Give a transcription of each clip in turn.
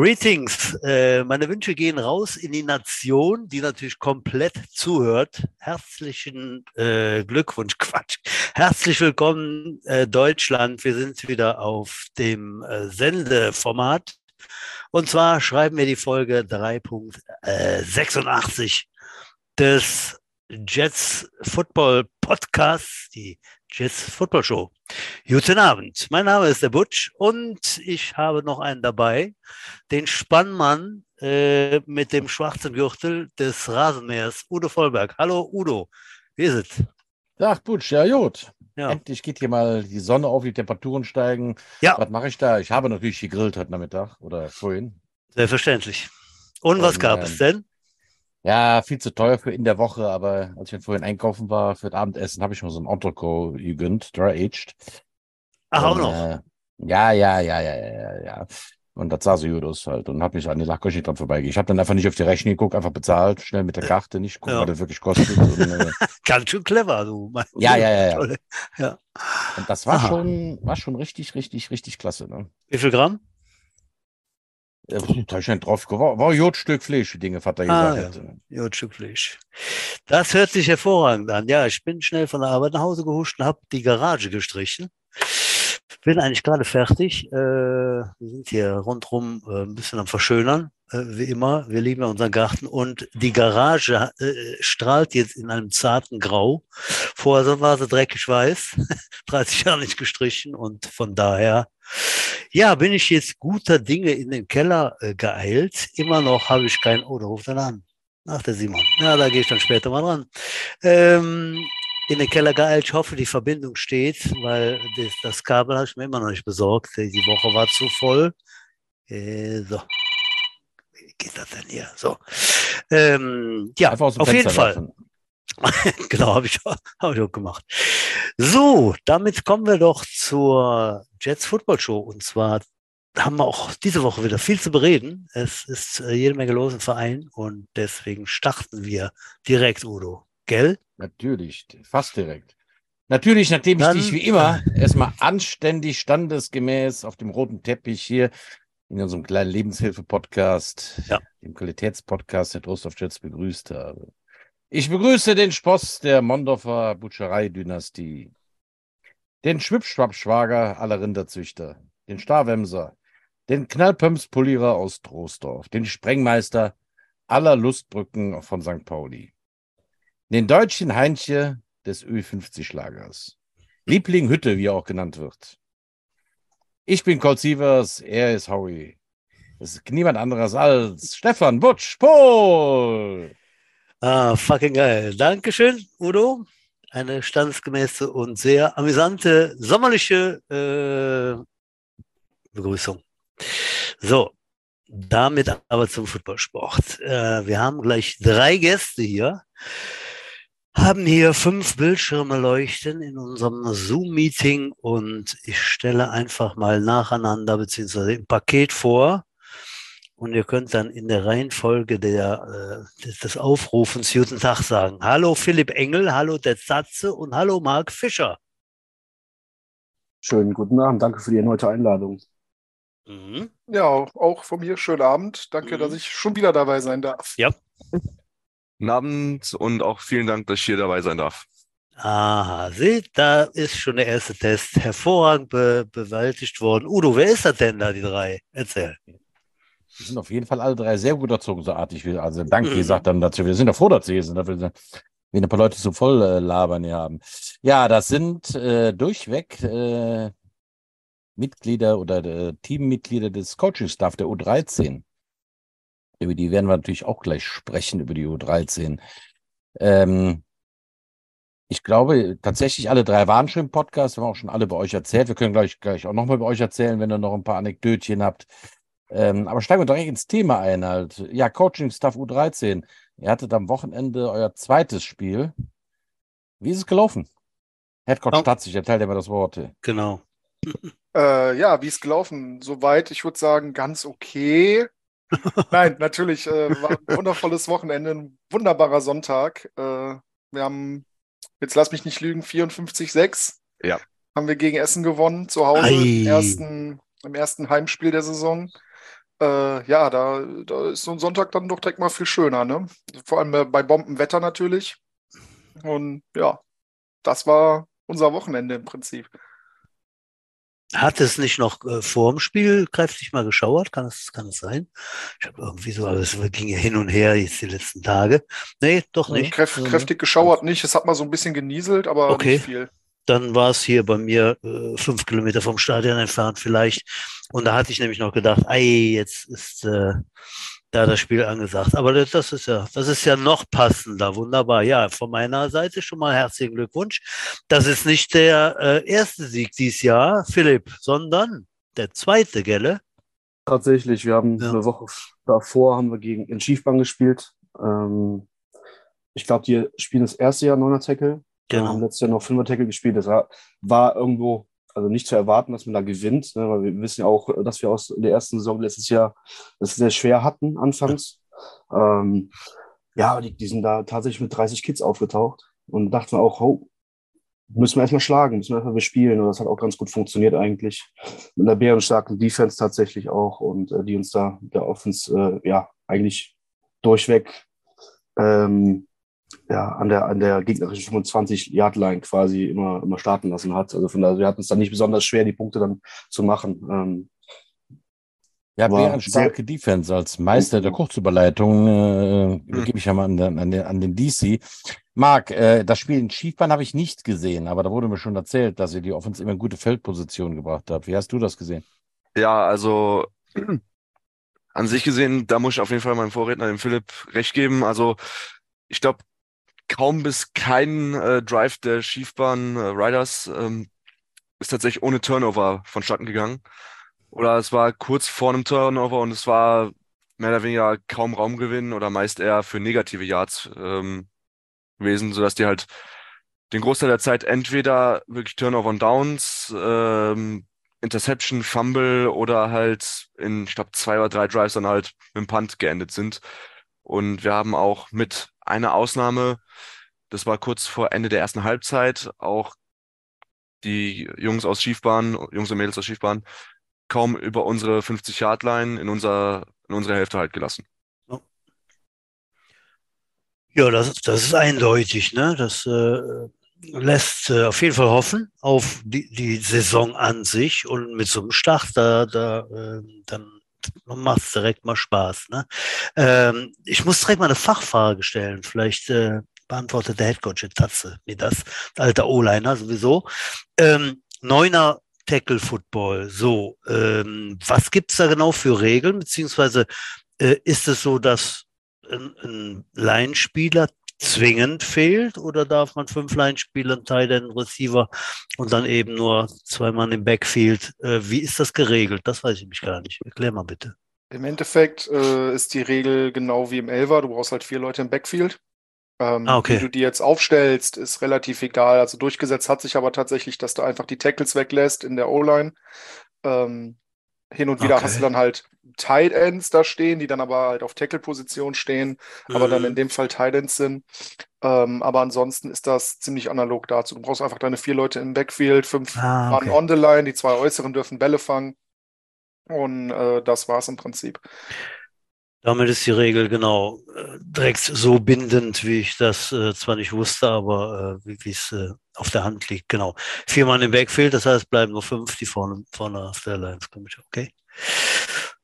Greetings. Äh, meine Wünsche gehen raus in die Nation, die natürlich komplett zuhört. Herzlichen äh, Glückwunsch, Quatsch. Herzlich willkommen, äh, Deutschland. Wir sind wieder auf dem äh, Sendeformat. Und zwar schreiben wir die Folge 3.86 des Jets Football Podcasts, die Jets Football Show. Guten Abend, mein Name ist der Butch und ich habe noch einen dabei, den Spannmann äh, mit dem schwarzen Gürtel des Rasenmähers, Udo Vollberg. Hallo Udo, wie ist es? Ach Butch, ja gut. Ja. Endlich geht hier mal die Sonne auf, die Temperaturen steigen. Ja. Was mache ich da? Ich habe natürlich gegrillt heute Nachmittag oder vorhin. Selbstverständlich. Und, und was gab ähm, es denn? Ja, viel zu teuer für in der Woche, aber als ich vorhin einkaufen war für das Abendessen, habe ich mir so ein Entrecot gegönnt, dry-aged. Ach, auch noch? Äh, ja, ja, ja, ja, ja, ja. Und das sah so gut aus halt und habe mich an die Lachküche dran vorbeigegangen. Ich habe dann einfach nicht auf die Rechnung geguckt, einfach bezahlt, schnell mit der Karte, nicht gucken, ja. was das wirklich kostet. und, äh, Ganz schön clever, du. Ja, ja, ja, ja. ja. Und das war schon, war schon richtig, richtig, richtig klasse. Ne? Wie viel Gramm? Da stand drauf, war, war Jodstück Fleisch, wie Dinge Vater ah, gesagt ja. hat. Jodstück Fleisch. Das hört sich hervorragend an. Ja, ich bin schnell von der Arbeit nach Hause gehuscht und habe die Garage gestrichen. Bin eigentlich gerade fertig. Äh, wir sind hier rundrum äh, ein bisschen am Verschönern, wie immer. Wir lieben ja unseren Garten und die Garage äh, strahlt jetzt in einem zarten Grau. Vorher war sie dreckig weiß, 30 Jahre nicht gestrichen und von daher ja, bin ich jetzt guter Dinge in den Keller äh, geeilt. Immer noch habe ich kein, oh, da ruft er an. Ach, der Simon. Ja, da gehe ich dann später mal dran. Ähm, in den Keller geeilt. Ich hoffe, die Verbindung steht, weil das, das Kabel habe ich mir immer noch nicht besorgt. Die Woche war zu voll. Äh, so. Geht das denn hier? So. Ähm, ja, auf jeden Fall. genau, habe ich, hab ich auch gemacht. So, damit kommen wir doch zur Jets Football Show. Und zwar haben wir auch diese Woche wieder viel zu bereden. Es ist äh, jede Menge los im Verein und deswegen starten wir direkt, Udo. Gell? Natürlich, fast direkt. Natürlich, nachdem Dann, ich dich wie immer erstmal anständig, standesgemäß auf dem roten Teppich hier in unserem kleinen Lebenshilfe-Podcast, ja. dem Qualitätspodcast der Trost of Jets begrüßt habe. Ich begrüße den Sposs der Mondorfer Butcherei-Dynastie, den Schwipschwapp-Schwager aller Rinderzüchter, den Starwemser, den Knallpömspolierer aus Troisdorf, den Sprengmeister aller Lustbrücken von St. Pauli, den deutschen Heinche des Ö50-Schlagers, Liebling Hütte, wie er auch genannt wird. Ich bin Colt Sievers, er ist Howie. Es ist niemand anderes als Stefan Butsch Pohl. Ah, fucking geil. Dankeschön, Udo. Eine standesgemäße und sehr amüsante sommerliche äh, Begrüßung. So, damit aber zum Footballsport. Äh, wir haben gleich drei Gäste hier, haben hier fünf Bildschirme leuchten in unserem Zoom-Meeting und ich stelle einfach mal nacheinander beziehungsweise im Paket vor, und ihr könnt dann in der Reihenfolge der, äh, des Aufrufens Guten Tag sagen. Hallo Philipp Engel, hallo der Satze und hallo Marc Fischer. Schönen guten Abend, danke für die erneute Einladung. Mhm. Ja, auch von mir schönen Abend. Danke, mhm. dass ich schon wieder dabei sein darf. Ja. Guten Abend und auch vielen Dank, dass ich hier dabei sein darf. Aha, seht, da ist schon der erste Test hervorragend be bewältigt worden. Udo, wer ist das denn da, die drei? Erzähl. Die sind auf jeden Fall alle drei sehr gut erzogen, so artig. Also danke, mhm. sagt dann dazu. Wir sind ja froh, dass sie hier sind, dafür wir ein paar Leute so voll äh, labern hier haben. Ja, das sind äh, durchweg äh, Mitglieder oder äh, Teammitglieder des Coaching-Staff der U13. Über die werden wir natürlich auch gleich sprechen, über die U13. Ähm, ich glaube, tatsächlich alle drei waren schon im Podcast, wir haben auch schon alle bei euch erzählt. Wir können gleich, gleich auch nochmal bei euch erzählen, wenn ihr noch ein paar Anekdötchen habt. Ähm, aber steigen wir direkt ins Thema ein halt. Ja, Coaching Staff U13. Ihr hattet am Wochenende euer zweites Spiel. Wie ist es gelaufen? Headcoach oh. Statzig, erzählt mir das Wort. Genau. Äh, ja, wie ist gelaufen? Soweit, ich würde sagen, ganz okay. Nein, natürlich äh, war ein wundervolles Wochenende, ein wunderbarer Sonntag. Äh, wir haben, jetzt lass mich nicht lügen, 54-6. Ja. Haben wir gegen Essen gewonnen, zu Hause, im ersten, im ersten Heimspiel der Saison. Äh, ja, da, da ist so ein Sonntag dann doch direkt mal viel schöner, ne? Vor allem äh, bei Bombenwetter natürlich. Und ja, das war unser Wochenende im Prinzip. Hat es nicht noch äh, vor dem Spiel kräftig mal geschauert? Kann es, kann es sein? Ich habe irgendwie so, aber es ging ja hin und her jetzt die letzten Tage. Nee, doch nicht. Kräft, Also, kräftig geschauert nicht. Es hat mal so ein bisschen genieselt, aber Okay. nicht viel. Dann war es hier bei mir äh, fünf Kilometer vom Stadion entfernt vielleicht. Und da hatte ich nämlich noch gedacht, ei, jetzt ist äh, da das Spiel angesagt. Aber das, das ist ja, das ist ja noch passender. Wunderbar. Ja, von meiner Seite schon mal herzlichen Glückwunsch. Das ist nicht der äh, erste Sieg dieses Jahr, Philipp, sondern der zweite, gelle? Tatsächlich, wir haben Ja. eine Woche davor haben wir gegen in Schiefbahn gespielt. Ähm, ich glaube, die spielen das erste Jahr Neuner Tackle. Wir haben Genau. letztes Jahr noch Fünfer Tackle gespielt. Das war, war irgendwo, also nicht zu erwarten, dass man da gewinnt, ne, weil wir wissen ja auch, dass wir aus der ersten Saison letztes Jahr es sehr schwer hatten anfangs. Ähm, ja, die, die sind da tatsächlich mit 30 Kids aufgetaucht und dachten auch, oh, müssen wir erstmal schlagen, müssen wir erstmal bespielen. Und das hat auch ganz gut funktioniert eigentlich. Mit einer bärenstarken Defense tatsächlich auch und äh, die uns da der Offense äh, ja eigentlich durchweg ähm, ja, an der, an der gegnerischen 25-Yard-Line quasi immer, immer starten lassen hat. Also von daher, wir hatten es dann nicht besonders schwer, die Punkte dann zu machen. Ähm, Ja, bärenstarke Defense als Meister der Kurzüberleitung äh, Hm. übergebe ich ja mal an den, an den, an den DC. Marc, äh, das Spiel in Schiefbahn habe ich nicht gesehen, aber da wurde mir schon erzählt, dass ihr die Offense immer in gute Feldposition gebracht habt. Wie hast du das gesehen? Ja, also an sich gesehen, da muss ich auf jeden Fall meinem Vorredner, dem Philipp, recht geben. Also ich glaube, kaum bis kein äh, Drive der Schiefbahn äh, Riders ähm, ist tatsächlich ohne Turnover vonstatten gegangen. Oder es war kurz vor einem Turnover und es war mehr oder weniger kaum Raumgewinn oder meist eher für negative Yards ähm, gewesen, sodass die halt den Großteil der Zeit entweder wirklich Turnover und Downs, ähm, Interception, Fumble oder halt in, ich glaube, zwei oder drei Drives dann halt mit dem Punt geendet sind. Und wir haben auch mit einer Ausnahme, das war kurz vor Ende der ersten Halbzeit, auch die Jungs aus Schiefbahn, Jungs und Mädels aus Schiefbahn, kaum über unsere 50-Yard-Line in unser, in unsere Hälfte halt gelassen. Ja, das, das ist eindeutig, ne? Das äh, lässt äh, auf jeden Fall hoffen auf die, die Saison an sich und mit so einem Start, da, da äh, dann macht es direkt mal Spaß. Ne? Ähm, ich muss direkt mal eine Fachfrage stellen. Vielleicht äh, beantwortet der Headcoach jetzt Tatze mir das, alter O-Liner sowieso. Ähm, Neuner Tackle Football, so, ähm, was gibt's da genau für Regeln, beziehungsweise äh, ist es so, dass ein, ein Line-Spieler zwingend fehlt oder darf man fünf Line-Spieler, einen Teil den Receiver und dann eben nur zwei Mann im Backfield? Äh, wie ist das geregelt? Das weiß ich mich gar nicht. Erklär mal bitte. Im Endeffekt äh, ist die Regel genau wie im Elver. Du brauchst halt vier Leute im Backfield. Ähm, Ah, okay. Wie du die jetzt aufstellst, ist relativ egal. Also durchgesetzt hat sich aber tatsächlich, dass du einfach die Tackles weglässt in der O-Line. Ähm, hin und wieder Okay. hast du dann halt Tight Ends da stehen, die dann aber halt auf Tackle-Position stehen, aber dann in Mhm. dem Fall Tight Ends sind. Ähm, aber ansonsten ist das ziemlich analog dazu. Du brauchst einfach deine vier Leute im Backfield, fünf Ah, Mann okay. on the line, die zwei Äußeren dürfen Bälle fangen. Und äh, das war's im Prinzip. Damit ist die Regel genau äh, direkt so bindend, wie ich das äh, zwar nicht wusste, aber äh, wie es äh, auf der Hand liegt. Genau. Vier Mann im Backfield, das heißt, bleiben nur fünf, die vorne, vorne auf der Line kommen. Okay.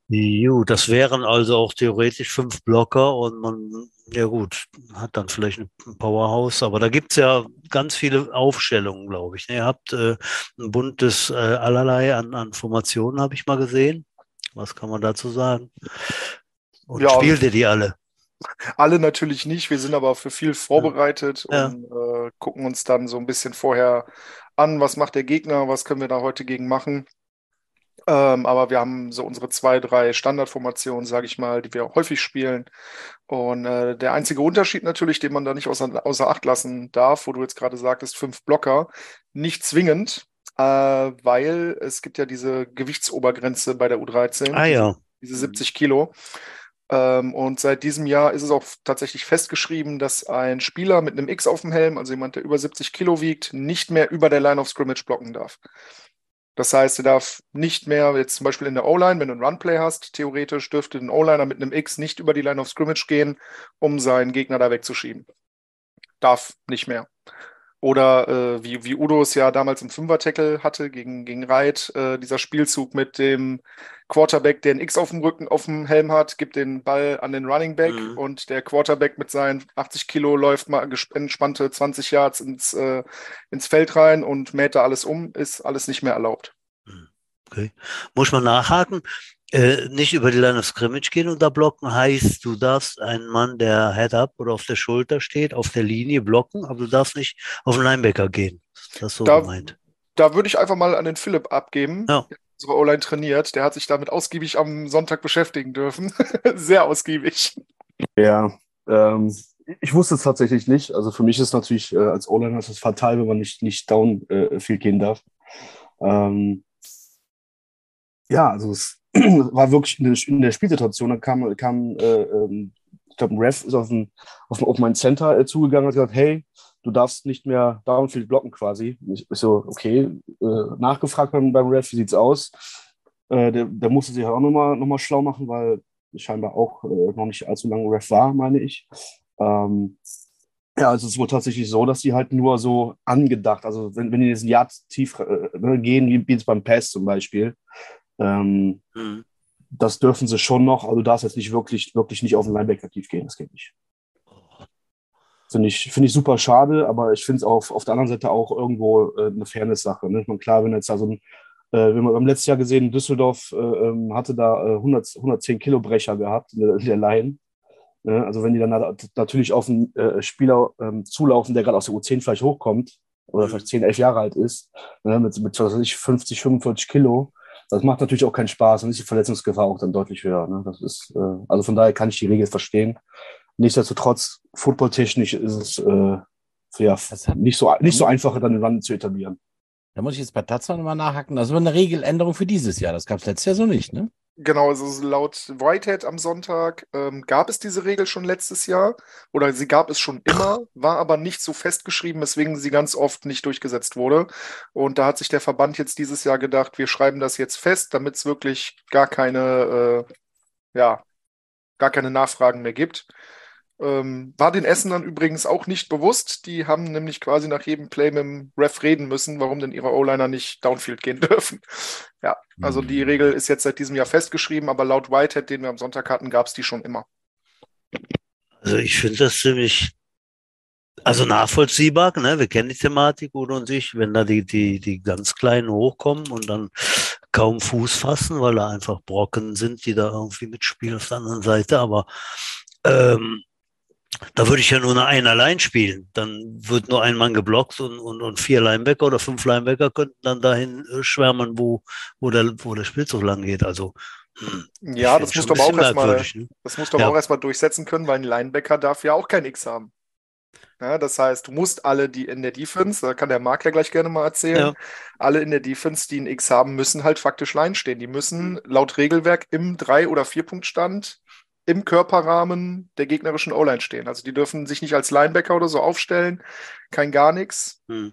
Gut, das wären also auch theoretisch fünf Blocker und man, ja gut, hat dann vielleicht ein Powerhouse, aber da gibt's ja ganz viele Aufstellungen, glaube ich. ne? Ihr habt äh, ein buntes äh, allerlei an, an Formationen, habe ich mal gesehen. Was kann man dazu sagen? Und Ja, spielt ihr die alle? Alle natürlich nicht, wir sind aber für viel vorbereitet Ja. und äh, gucken uns dann so ein bisschen vorher an, was macht der Gegner, was können wir da heute gegen machen. Ähm, aber wir haben so unsere zwei, drei Standardformationen, sage ich mal, die wir häufig spielen. Und äh, der einzige Unterschied natürlich, den man da nicht außer, außer Acht lassen darf, wo du jetzt gerade sagtest, fünf Blocker, nicht zwingend, äh, weil es gibt ja diese Gewichtsobergrenze bei der U13, Ah ja. diese 70 Kilo. Ähm, und seit diesem Jahr ist es auch tatsächlich festgeschrieben, dass ein Spieler mit einem X auf dem Helm, also jemand, der über 70 Kilo wiegt, nicht mehr über der Line of Scrimmage blocken darf. Das heißt, er darf nicht mehr, jetzt zum Beispiel in der O-Line, wenn du einen Runplay hast, theoretisch dürfte ein O-Liner mit einem X nicht über die Line of Scrimmage gehen, um seinen Gegner da wegzuschieben. Darf nicht mehr. Oder äh, wie, wie Udo es ja damals im Fünfer-Tackle hatte gegen, gegen Reit, äh, dieser Spielzug mit dem Quarterback, der ein X auf dem Rücken, auf dem Helm hat, gibt den Ball an den Running Back mhm. und der Quarterback mit seinen 80 Kilo läuft mal entspannte 20 Yards ins, äh, ins Feld rein und mäht da alles um, ist alles nicht mehr erlaubt. Mhm. Okay. Muss man nachhaken? Äh, nicht über die Line of Scrimmage gehen und da blocken heißt, du darfst einen Mann, der Head-Up oder auf der Schulter steht, auf der Linie blocken, aber du darfst nicht auf den Linebacker gehen. Das ist so da, gemeint. Da würde ich einfach mal an den Philipp abgeben. Ja. Unsere O-Line trainiert. Der hat sich damit ausgiebig am Sonntag beschäftigen dürfen. Sehr ausgiebig. Ja, ähm, ich wusste es tatsächlich nicht. Also für mich ist natürlich äh, als O-Liner ist es fatal, wenn man nicht, nicht down äh, viel gehen darf. Ähm, ja, also es war wirklich in der, in der Spielsituation, da kam, kam äh, ähm, ich glaube, ein Ref ist auf, ein, auf, auf mein Center äh, zugegangen und hat gesagt, hey, du darfst nicht mehr Downfield blocken quasi. Ich, ich so, okay, äh, nachgefragt beim, beim Ref, wie sieht's aus? Äh, der, der musste sich auch nochmal noch mal schlau machen, weil scheinbar auch äh, noch nicht allzu lange Ref war, meine ich. Ähm, ja, also es ist wohl tatsächlich so, dass die halt nur so angedacht, also wenn, wenn die diesen Yard tief äh, gehen, wie jetzt beim Pass zum Beispiel, ähm, mhm. Das dürfen sie schon noch, aber du darfst jetzt nicht wirklich, wirklich nicht auf den Linebacker tief gehen, das geht nicht. Finde ich, find ich super schade, aber ich finde es auf, auf der anderen Seite auch irgendwo äh, eine Fairness-Sache. Ne? Ich meine, klar, wenn jetzt da so ein, äh, wir haben letztes Jahr gesehen, Düsseldorf äh, ähm, hatte da 100, äh, 110 Kilo Brecher gehabt der, der Line. Ne? Also wenn die dann natürlich auf einen äh, Spieler ähm, zulaufen, der gerade aus der U10 vielleicht hochkommt oder vielleicht 10, 11 Jahre alt ist, ne? mit, mit was weiß ich, 50, 45 Kilo, das macht natürlich auch keinen Spaß und ist die Verletzungsgefahr auch dann deutlich höher. Ne? Das ist, äh, also von daher kann ich die Regel verstehen. Nichtsdestotrotz, footballtechnisch ist es äh, ja, nicht, so, nicht so einfach, dann den Run zu etablieren. Da muss ich jetzt bei Tatsache mal nachhaken. Das war eine Regeländerung für dieses Jahr. Das gab es letztes Jahr so nicht, ne? Genau, also laut Whitehead am Sonntag ähm, gab es diese Regel schon letztes Jahr oder sie gab es schon immer, war aber nicht so festgeschrieben, weswegen sie ganz oft nicht durchgesetzt wurde. Und da hat sich der Verband jetzt dieses Jahr gedacht, wir schreiben das jetzt fest, damit es wirklich gar keine, äh, ja, gar keine Nachfragen mehr gibt. Ähm, war den Essenern übrigens auch nicht bewusst. Die haben nämlich quasi nach jedem Play mit dem Ref reden müssen, warum denn ihre O-Liner nicht Downfield gehen dürfen. ja, also die mhm. Regel ist jetzt seit diesem Jahr festgeschrieben, aber laut Whitehead, den wir am Sonntag hatten, gab es die schon immer. Also ich finde das ziemlich, also nachvollziehbar, ne? Wir kennen die Thematik, Udo und ich, wenn da die, die, die ganz Kleinen hochkommen und dann kaum Fuß fassen, weil da einfach Brocken sind, die da irgendwie mitspielen auf der anderen Seite. Aber ähm, da würde ich ja nur eine ein allein spielen. Dann wird nur ein Mann geblockt und, und, und vier Linebacker oder fünf Linebacker könnten dann dahin äh, schwärmen, wo, wo, der, wo der Spielzug lang geht. Also hm, ja, das musst aber auch erstmal, ne? das musst du aber ja. auch erstmal durchsetzen können, weil ein Linebacker darf ja auch kein X haben. Ja, das heißt, du musst alle, die in der Defense, da kann der Marc ja gleich gerne mal erzählen, ja. alle in der Defense, die ein X haben, müssen halt faktisch Line stehen. Die müssen laut Regelwerk im Drei- oder Vier-Punkt-Stand im Körperrahmen der gegnerischen O-Line stehen. Also die dürfen sich nicht als Linebacker oder so aufstellen, kein gar nichts. Hm.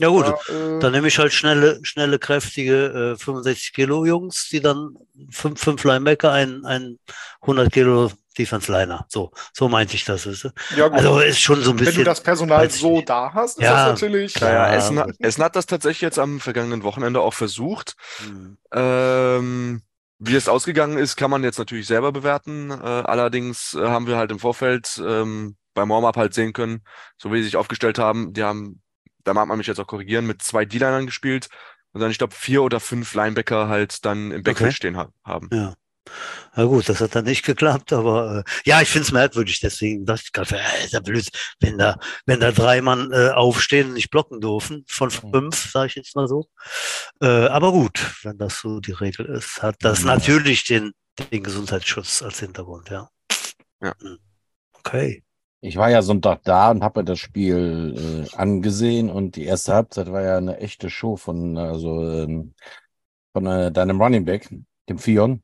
Ja gut, ja, äh, dann nehme ich halt schnelle, schnelle, kräftige äh, 65 Kilo Jungs, die dann fünf, fünf Linebacker, ein, ein 100 Kilo Defense Liner. So, so meinte ich das. Ist. Ja, gut. Also ist schon so ein bisschen. Wenn du das Personal so da hast, ist ja, das natürlich. Ja, ja, Essen, Essen hat das tatsächlich jetzt am vergangenen Wochenende auch versucht. Hm. Ähm, wie es ausgegangen ist, kann man jetzt natürlich selber bewerten. Äh, allerdings äh, haben wir halt im Vorfeld ähm, beim Warm-Up halt sehen können, so wie sie sich aufgestellt haben, die haben, da mag man mich jetzt auch korrigieren, mit zwei D-Linern gespielt und dann, ich glaube, vier oder fünf Linebacker halt dann im Backfield okay. stehen ha haben. Ja. Na gut, das hat dann nicht geklappt, aber äh, ja, ich finde es merkwürdig, deswegen dachte ich gerade, äh, ist ja blöd, wenn da, wenn da drei Mann äh, aufstehen und nicht blocken dürfen, von mhm. fünf, sage ich jetzt mal so. Äh, aber gut, wenn das so die Regel ist, hat das ja. natürlich den, den Gesundheitsschutz als Hintergrund, ja. Ja. Hm. Okay. Ich war ja Sonntag da und habe mir das Spiel äh, angesehen und die erste Halbzeit war ja eine echte Show von also ähm, von äh, deinem Running Back, dem Fion.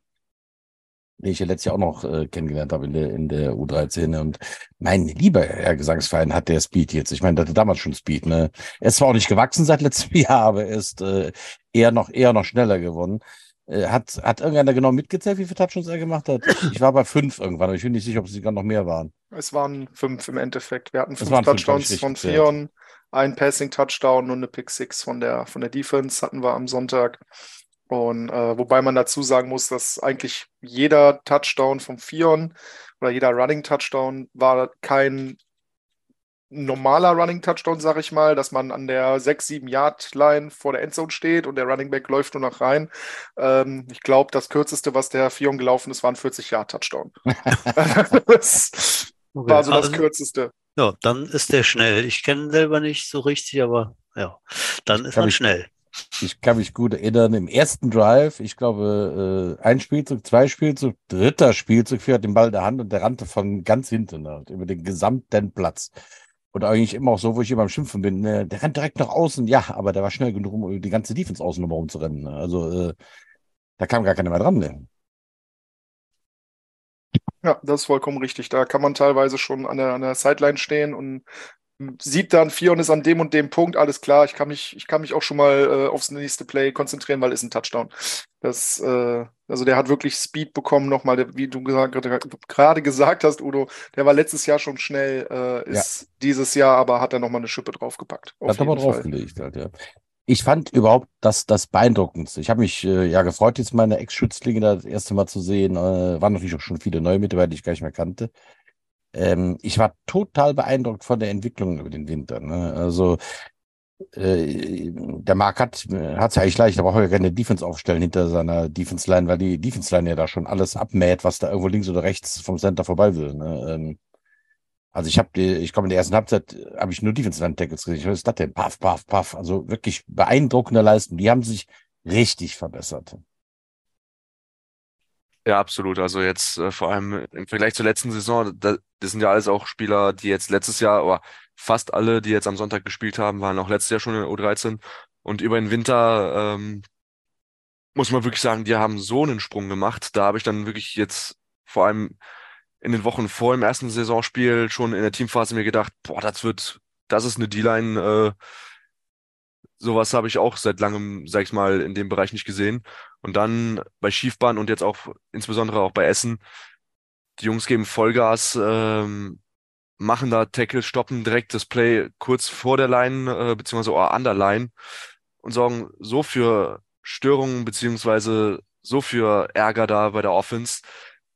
Den ich ja letztes Jahr auch noch äh, kennengelernt habe in der, in der U13. Und mein lieber Herr Gesangsverein hat der Speed jetzt. Ich meine, der hatte damals schon Speed. Ne? Er ist zwar auch nicht gewachsen seit letztem Jahr, aber er ist äh, eher noch eher noch schneller geworden. Äh, hat, hat irgendeiner genau mitgezählt, wie viele Touchdowns er gemacht hat? Ich war bei fünf irgendwann, aber ich bin nicht sicher, ob es sogar noch mehr waren. Es waren fünf im Endeffekt. Wir hatten fünf Touchdowns fünf, von Fion, ein Passing-Touchdown und eine Pick-Six von der, von der Defense hatten wir am Sonntag. Und äh, wobei man dazu sagen muss, dass eigentlich jeder Touchdown vom Fion oder jeder Running Touchdown war kein normaler Running Touchdown, sag ich mal, dass man an der 6-7 Yard Line vor der Endzone steht und der Running Back läuft nur noch rein. Ähm, ich glaube, das kürzeste, was der Fion gelaufen ist, war ein 40 Yard Touchdown. das okay. war so das also, kürzeste. Ja, dann ist der schnell. Ich kenne ihn selber nicht so richtig, aber ja, dann ist er schnell. Ich kann mich gut erinnern, im ersten Drive, ich glaube, äh, ein Spielzug, zwei Spielzug, dritter Spielzug, vier den Ball in der Hand und der rannte von ganz hinten halt, über den gesamten Platz. Und eigentlich immer auch so, wo ich immer am Schimpfen bin, ne, der rennt direkt nach außen, ja, aber der war schnell genug, um die ganze Defense außen rum zu rennen. Ne? Also äh, da kam gar keiner mehr dran. Ne? Ja, das ist vollkommen richtig. Da kann man teilweise schon an der, an der Sideline stehen und sieht dann vier und ist an dem und dem Punkt, alles klar, ich kann mich, ich kann mich auch schon mal äh, aufs nächste Play konzentrieren, weil es ein Touchdown. Das, äh, also der hat wirklich Speed bekommen, nochmal, wie du gerade gesagt hast, Udo, der war letztes Jahr schon schnell, äh, ist ja. dieses Jahr, aber hat er nochmal eine Schippe draufgepackt. Hat er mal draufgelegt, halt, ja. Ich fand überhaupt das, das beeindruckendste. Ich habe mich äh, ja gefreut, jetzt meine Ex-Schützlinge das erste Mal zu sehen. Äh, waren natürlich auch schon viele neue Mitarbeiter, die ich gar nicht mehr kannte ähm, ich war total beeindruckt von der Entwicklung über den Winter. Ne? Also äh, der Marc hat es ja eigentlich leicht, da braucht er keine Defense aufstellen hinter seiner Defense Line, weil die Defense Line ja da schon alles abmäht, was da irgendwo links oder rechts vom Center vorbei will. Ne? Ähm, also ich habe, ich komme in der ersten Halbzeit, habe ich nur Defense Line Tackles gesehen. Was ist das denn? Paff, paff, paff. Also wirklich beeindruckende Leistung. Die haben sich richtig verbessert. Ja, absolut. Also jetzt äh, vor allem im Vergleich zur letzten Saison, da, das sind ja alles auch Spieler, die jetzt letztes Jahr, oder fast alle, die jetzt am Sonntag gespielt haben, waren auch letztes Jahr schon in der U13. Und über den Winter ähm, muss man wirklich sagen, die haben so einen Sprung gemacht. Da habe ich dann wirklich jetzt vor allem in den Wochen vor dem ersten Saisonspiel schon in der Teamphase mir gedacht, boah, das wird, das ist eine D-Line, äh, sowas habe ich auch seit langem, sag ich mal, in dem Bereich nicht gesehen. Und dann bei Schiefbahn und jetzt auch insbesondere auch bei Essen, die Jungs geben Vollgas, ähm, machen da Tackle, stoppen direkt das Play kurz vor der Line, äh, beziehungsweise oh, an der Line und sorgen so für Störungen, beziehungsweise so für Ärger da bei der Offense,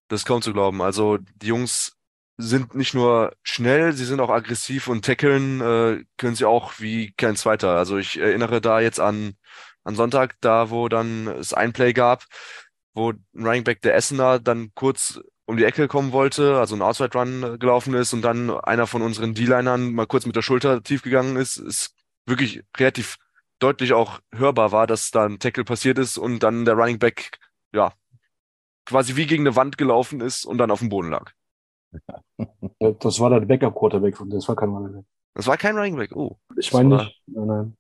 das ist kaum zu glauben. Also die Jungs sind nicht nur schnell, sie sind auch aggressiv und tackeln äh, können sie auch wie kein zweiter. Also ich erinnere da jetzt an, an Sonntag, da wo dann es ein Play gab, wo ein Running Back der Essener dann kurz um die Ecke kommen wollte, also ein Outside Run gelaufen ist und dann einer von unseren D-Linern mal kurz mit der Schulter tief gegangen ist, ist wirklich relativ deutlich auch hörbar war, dass da ein Tackle passiert ist und dann der Running Back, ja, quasi wie gegen eine Wand gelaufen ist und dann auf dem Boden lag. Das war der Backup-Quarterback von das war kein Running Back. Das war kein Running Back, oh. Ich meine nicht. Nein, nein.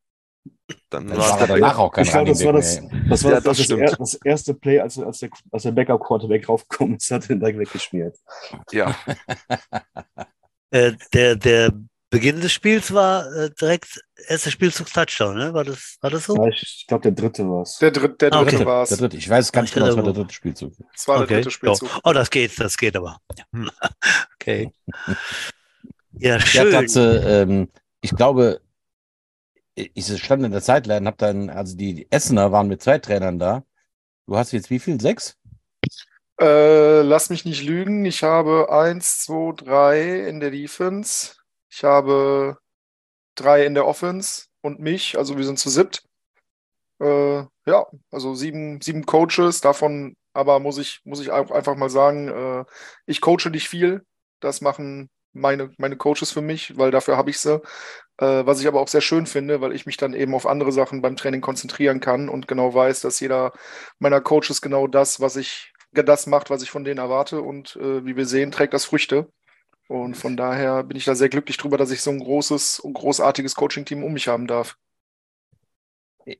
Dann war es danach auch kein Ich glaube, das war das, das, war ja, das, das, das, das, erste Play, als, als der, als der Backup-Quarterback raufgekommen ist, hat er den direkt weggeschmiert. Ja. äh, der, der Beginn des Spiels war äh, direkt erster Spielzug Touchdown, ne? War das, war das so? Ja, ich, ich glaube, der dritte war es. Der, dritt, der dritte okay. war es. Der dritte. Ich weiß ganz genau, es war der dritte Spielzug. Es war okay. der dritte Spielzug. Oh, das geht, das geht aber. Okay. ja, schön. Ja, Tatze, ähm, ich glaube, ich stand in der Sideline, hab dann, also die Essener waren mit zwei Trainern da. Du hast jetzt wie viel? Sechs? Äh, lass mich nicht lügen. Ich habe eins, zwei, drei in der Defense. Ich habe drei in der Offense und mich, also wir sind zu siebt. Äh, ja, also sieben, sieben Coaches, davon aber muss ich, muss ich auch einfach mal sagen, äh, ich coache nicht viel. Das machen meine, meine Coaches für mich, weil dafür habe ich sie. Äh, was ich aber auch sehr schön finde, weil ich mich dann eben auf andere Sachen beim Training konzentrieren kann und genau weiß, dass jeder meiner Coaches genau das, was ich, das macht, was ich von denen erwarte. Und äh, wie wir sehen, trägt das Früchte. Und von daher bin ich da sehr glücklich drüber, dass ich so ein großes und großartiges Coaching-Team um mich haben darf.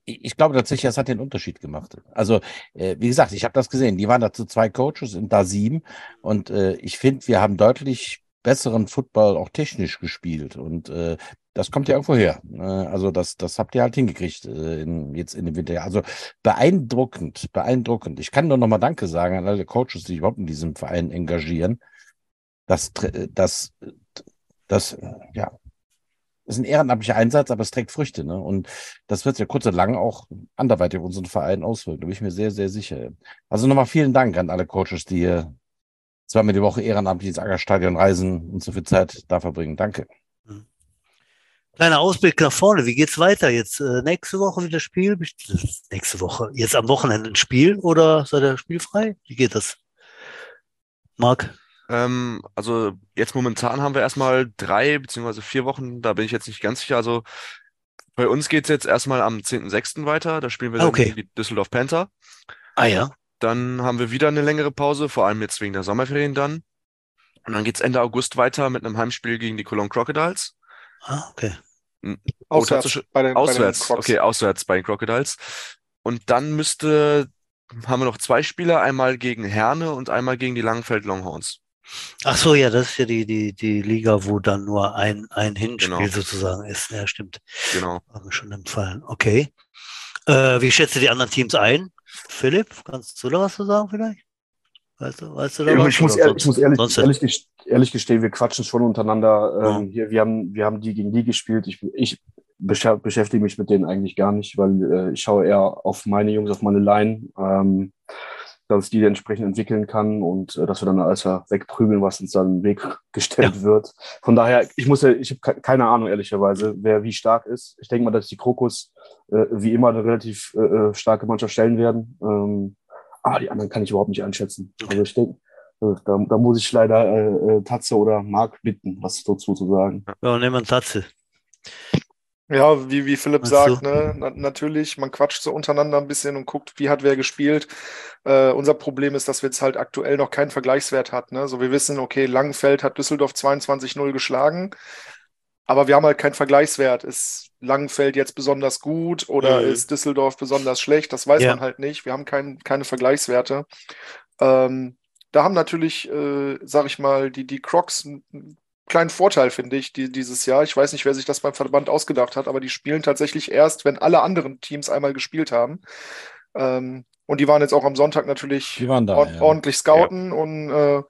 ich glaube tatsächlich, das hat den Unterschied gemacht. Also, äh, wie gesagt, ich habe das gesehen. Die waren dazu zwei Coaches, sind da sieben. Und äh, ich finde, wir haben deutlich besseren Football auch technisch gespielt. Und äh, das kommt ja irgendwo her. Äh, also das, das habt ihr halt hingekriegt äh, in, jetzt in dem Winter. Also beeindruckend, beeindruckend. Ich kann nur nochmal Danke sagen an alle Coaches, die sich überhaupt in diesem Verein engagieren. Das, das, das, ja, ist ein ehrenamtlicher Einsatz, aber es trägt Früchte. Ne? Und das wird ja kurz und lang auch anderweitig unseren Verein auswirken. Da bin ich mir sehr, sehr sicher. Also nochmal vielen Dank an alle Coaches, die hier zweimal die Woche ehrenamtlich ins Ackerstadion reisen und so viel Zeit da verbringen. Danke. Mhm. Kleiner Ausblick nach vorne. Wie geht's weiter? Jetzt äh, nächste Woche wieder Spiel? Nächste Woche. Jetzt am Wochenende ein Spiel oder seid ihr spielfrei? Wie geht das? Marc? Ähm, also jetzt momentan haben wir erstmal drei beziehungsweise vier Wochen, da bin ich jetzt nicht ganz sicher. Also bei uns geht's jetzt erstmal am 10.06. weiter. Da spielen wir dann okay. die Düsseldorf Panther. Ah ja. Dann haben wir wieder eine längere Pause, vor allem jetzt wegen der Sommerferien dann. Und dann geht's Ende August weiter mit einem Heimspiel gegen die Cologne Crocodiles. Ah, okay. Auswärts, bei den, auswärts. Bei den okay, auswärts bei den Crocodiles. Und dann müsste, haben wir noch zwei Spieler, einmal gegen Herne und einmal gegen die Langenfeld Longhorns. Ach so, ja, das ist ja die, die, die Liga, wo dann nur ein, ein Hinspiel genau. sozusagen ist. Ja, stimmt. Genau. War mir schon empfallen. Okay. Äh, wie schätzt du die anderen Teams ein? Philipp, kannst du da was zu sagen vielleicht? Weißt du, weißt du da was? Ich muss, ehrlich, ich muss ehrlich, ehrlich, ehrlich, gestehen, wir quatschen schon untereinander. Ja. Ähm, hier, wir, haben, wir haben die gegen die gespielt. Ich, ich beschäftige mich mit denen eigentlich gar nicht, weil äh, ich schaue eher auf meine Jungs, auf meine Line, ähm, dass ich die entsprechend entwickeln kann und äh, dass wir dann alles wegprügeln, was uns dann im Weg gestellt ja. wird. Von daher, ich muss ja, ich habe keine Ahnung ehrlicherweise, wer wie stark ist. Ich denke mal, dass die Krokus äh, wie immer eine relativ äh, äh starke Mannschaft stellen werden. Ähm, aber die anderen kann ich überhaupt nicht einschätzen. Also ich denke, äh, da, da, muss ich leider äh, äh, Tatze oder Marc bitten, was dazu zu sagen. Ja, nehmen wir Tatze. Ja, wie, wie Philipp so. sagt, ne? Na, natürlich, man quatscht so untereinander ein bisschen und guckt, wie hat wer gespielt. Äh, unser Problem ist, dass wir jetzt halt aktuell noch keinen Vergleichswert hat. Ne? So, wir wissen, okay, Langenfeld hat Düsseldorf 22-0 geschlagen, aber wir haben halt keinen Vergleichswert. Ist Langenfeld jetzt besonders gut oder mhm. ist Düsseldorf besonders schlecht? Das weiß ja. man halt nicht. Wir haben kein, keine Vergleichswerte. Ähm, da haben natürlich, äh, sag ich mal, die, die Crocs kleinen Vorteil, finde ich, die, dieses Jahr. Ich weiß nicht, wer sich das beim Verband ausgedacht hat, aber die spielen tatsächlich erst, wenn alle anderen Teams einmal gespielt haben. Ähm, und die waren jetzt auch am Sonntag natürlich da, ord ja. ordentlich scouten ja. und äh,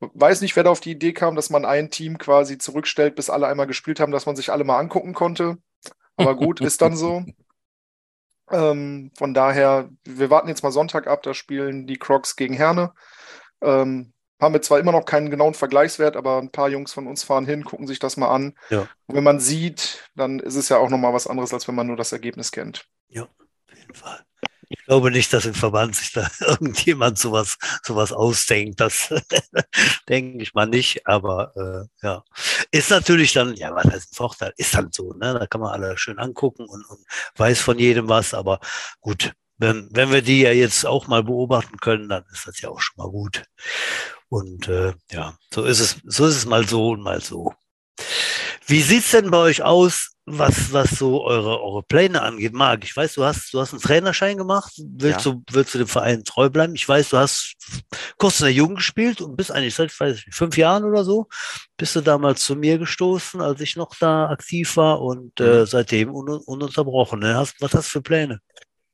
weiß nicht, wer da auf die Idee kam, dass man ein Team quasi zurückstellt, bis alle einmal gespielt haben, dass man sich alle mal angucken konnte. Aber gut, ist dann so. Ähm, von daher, wir warten jetzt mal Sonntag ab, da spielen die Crocs gegen Herne. Ähm, haben wir zwar immer noch keinen genauen Vergleichswert, aber ein paar Jungs von uns fahren hin, gucken sich das mal an. Ja. Wenn man sieht, dann ist es ja auch nochmal was anderes, als wenn man nur das Ergebnis kennt. Ja, auf jeden Fall. Ich glaube nicht, dass im Verband sich da irgendjemand sowas, sowas ausdenkt. Das denke ich mal nicht. Aber äh, ja, ist natürlich dann, ja, was heißt ein Vorteil? Ist dann so, ne? Da kann man alle schön angucken und, und weiß von jedem was. Aber gut, wenn, wenn wir die ja jetzt auch mal beobachten können, dann ist das ja auch schon mal gut. Und äh, ja, so ist es, so ist es mal so und mal so. Wie sieht's denn bei euch aus, was, was so eure, eure Pläne angeht? Marc, ich weiß, du hast, du hast einen Trainerschein gemacht. Willst, ja. du, willst du dem Verein treu bleiben? Ich weiß, du hast kurz in der Jugend gespielt und bist eigentlich seit weiß ich, fünf Jahren oder so, bist du damals zu mir gestoßen, als ich noch da aktiv war und äh, mhm. seitdem un ununterbrochen. Ne? Hast, was hast du für Pläne?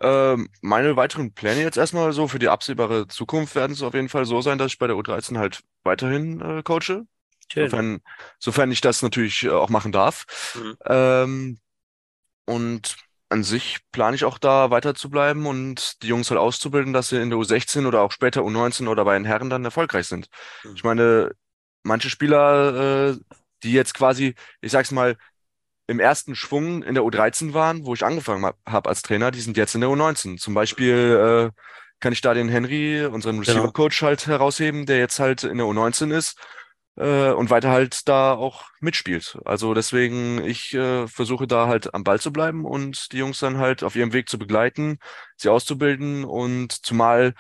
Ähm, meine weiteren Pläne jetzt erstmal so für die absehbare Zukunft werden es auf jeden Fall so sein, dass ich bei der U13 halt weiterhin äh, coache. Sofern, sofern ich das natürlich äh, auch machen darf. Mhm. Ähm, und an sich plane ich auch da weiter zu bleiben und die Jungs halt auszubilden, dass sie in der U16 oder auch später U19 oder bei den Herren dann erfolgreich sind. Mhm. Ich meine, manche Spieler, äh, die jetzt quasi, ich sag's mal, im ersten Schwung in der U13 waren, wo ich angefangen habe als Trainer, die sind jetzt in der U19. Zum Beispiel äh, kann ich da den Henry, unseren genau. Receiver-Coach, halt herausheben, der jetzt halt in der U19 ist äh, und weiter halt da auch mitspielt. Also deswegen, ich äh, versuche da halt am Ball zu bleiben und die Jungs dann halt auf ihrem Weg zu begleiten, sie auszubilden und zumal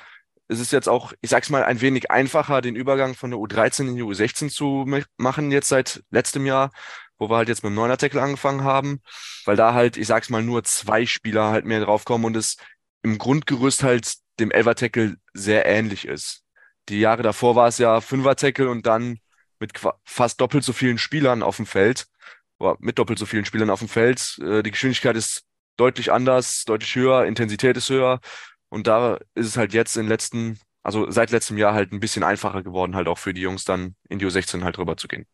es ist jetzt auch, ich sag's mal, ein wenig einfacher, den Übergang von der U13 in die U16 zu machen, jetzt seit letztem Jahr, wo wir halt jetzt mit dem neuner Tackle angefangen haben, weil da halt, ich sag's mal, nur zwei Spieler halt mehr draufkommen und es im Grundgerüst halt dem Elfer Tackle sehr ähnlich ist. Die Jahre davor war es ja Fünfer Tackle und dann mit fast doppelt so vielen Spielern auf dem Feld, oder mit doppelt so vielen Spielern auf dem Feld. Äh, die Geschwindigkeit ist deutlich anders, deutlich höher, Intensität ist höher und da ist es halt jetzt in letzten, also seit letztem Jahr halt ein bisschen einfacher geworden, halt auch für die Jungs dann in die U16 halt rüber zu gehen.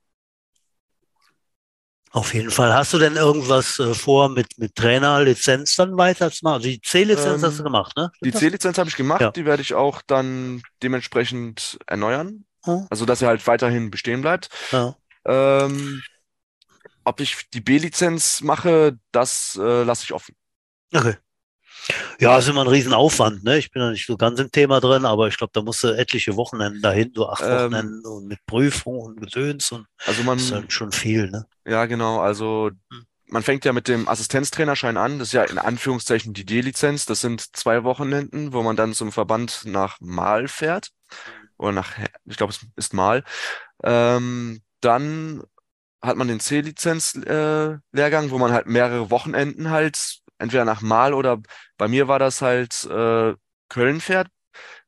Auf jeden Fall. Hast du denn irgendwas äh, vor mit, mit Trainerlizenz dann weiterzumachen? Also die C-Lizenz ähm, hast du gemacht, ne? Die C-Lizenz habe ich gemacht, ja. die werde ich auch dann dementsprechend erneuern. Hm. Also dass er halt weiterhin bestehen bleibt. Ja. Ähm, ob ich die B-Lizenz mache, das äh, lasse ich offen. Okay. Ja, ist immer ein Riesenaufwand, ne? Ich bin ja nicht so ganz im Thema drin, aber ich glaube, da musst du etliche Wochenenden dahin, so acht ähm, Wochenenden und mit Prüfung und Gedöns und also man, das ist halt schon viel, ne? Ja, genau. Also hm. man fängt ja mit dem Assistenztrainerschein an. Das ist ja in Anführungszeichen die D-Lizenz. Das sind zwei Wochenenden, wo man dann zum Verband nach Mal fährt. Oder nach, ich glaube, es ist Mal. Ähm, dann hat man den C-Lizenz-Lehrgang, äh, wo man halt mehrere Wochenenden halt entweder nach Mal oder bei mir war das halt äh, Köln fährt.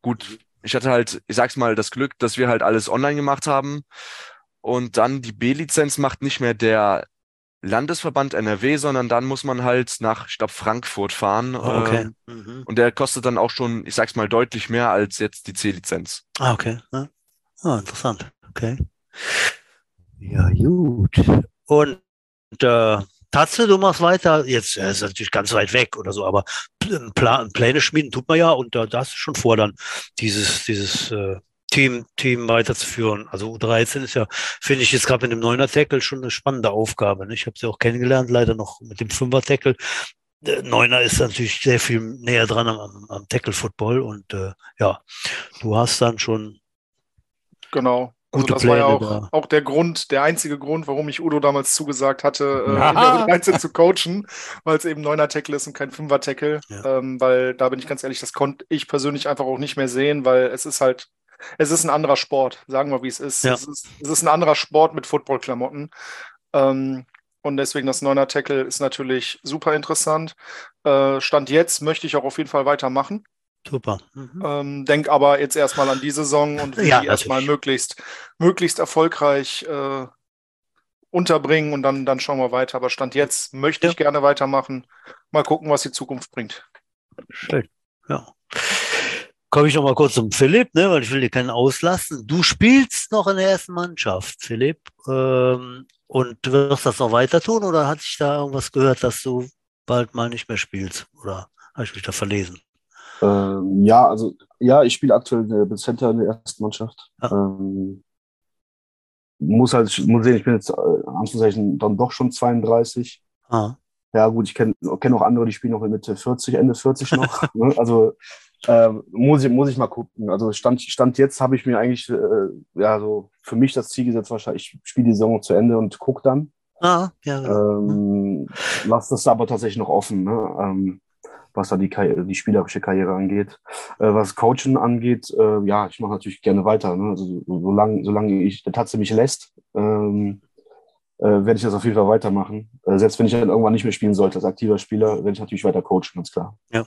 Gut, ich hatte halt, ich sag's mal, das Glück, dass wir halt alles online gemacht haben. Und dann die B-Lizenz macht nicht mehr der Landesverband NRW, sondern dann muss man halt nach, ich glaube, Frankfurt fahren. Oh, okay. Äh, mhm. Und der kostet dann auch schon, ich sag's mal, deutlich mehr als jetzt die C-Lizenz. Ah, okay. Ja. Ah, interessant. Okay. Ja, gut. Und äh, Tatze, du machst weiter. Jetzt äh, ist natürlich ganz weit weg oder so, aber Pla Pläne schmieden tut man ja und da, da hast du schon vor, dann dieses, dieses äh, Team, Team weiterzuführen. Also U13 ist ja, finde ich jetzt gerade mit dem Neuner Tackle schon eine spannende Aufgabe. Ne? Ich habe sie auch kennengelernt, leider noch mit dem Fünfer Tackle. Neuner ist natürlich sehr viel näher dran am, am Tackle Football und äh, ja, du hast dann schon Genau. Also das Pläne war ja auch, da. auch der Grund, der einzige Grund, warum ich Udo damals zugesagt hatte, äh, in der u zu coachen, weil es eben neuner Tackle ist und kein Fünfer Tackle. Ja. Ähm, weil da bin ich ganz ehrlich, das konnte ich persönlich einfach auch nicht mehr sehen, weil es ist halt, es ist ein anderer Sport, sagen wir, wie es ist. Ja. Es ist. Es ist ein anderer Sport mit Footballklamotten. Ähm, und deswegen das Neuner Tackle ist natürlich super interessant. Äh, Stand jetzt möchte ich auch auf jeden Fall weitermachen. Super. Mhm. Ähm, denk aber jetzt erstmal an die Saison und will ja, die erstmal möglichst, möglichst erfolgreich äh, unterbringen und dann, dann schauen wir weiter. Aber Stand jetzt möchte ja. ich gerne weitermachen. Mal gucken, was die Zukunft bringt. Schön. Ja. Komme ich noch mal kurz zum Philipp, ne, weil ich will dir keinen auslassen. Du spielst noch in der ersten Mannschaft, Philipp, ähm, und wirst das noch weiter tun oder hat sich da irgendwas gehört, dass du bald mal nicht mehr spielst? Oder habe ich mich da verlesen? Ähm, ja, also ja, ich spiele aktuell der Center in der ersten Mannschaft. Ähm, muss halt, muss sehen, ich bin jetzt äh, Anführungszeichen dann doch schon 32. Ah. Ja, gut, ich kenne kenn auch andere, die spielen noch Mitte 40, Ende 40 noch. ne? Also äh, muss, ich, muss ich mal gucken. Also Stand, Stand jetzt habe ich mir eigentlich äh, ja so für mich das Ziel gesetzt, wahrscheinlich, ich spiele die Saison zu Ende und gucke dann. Ah, ja. Ähm, lass das aber tatsächlich noch offen. Ne? Ähm, was da die, die spielerische Karriere angeht. Äh, was Coachen angeht, äh, ja, ich mache natürlich gerne weiter. Ne? Also solange, solange ich der Tatze mich lässt, ähm, äh, werde ich das auf jeden Fall weitermachen. Äh, selbst wenn ich dann irgendwann nicht mehr spielen sollte als aktiver Spieler, werde ich natürlich weiter coachen, ganz klar. Ja.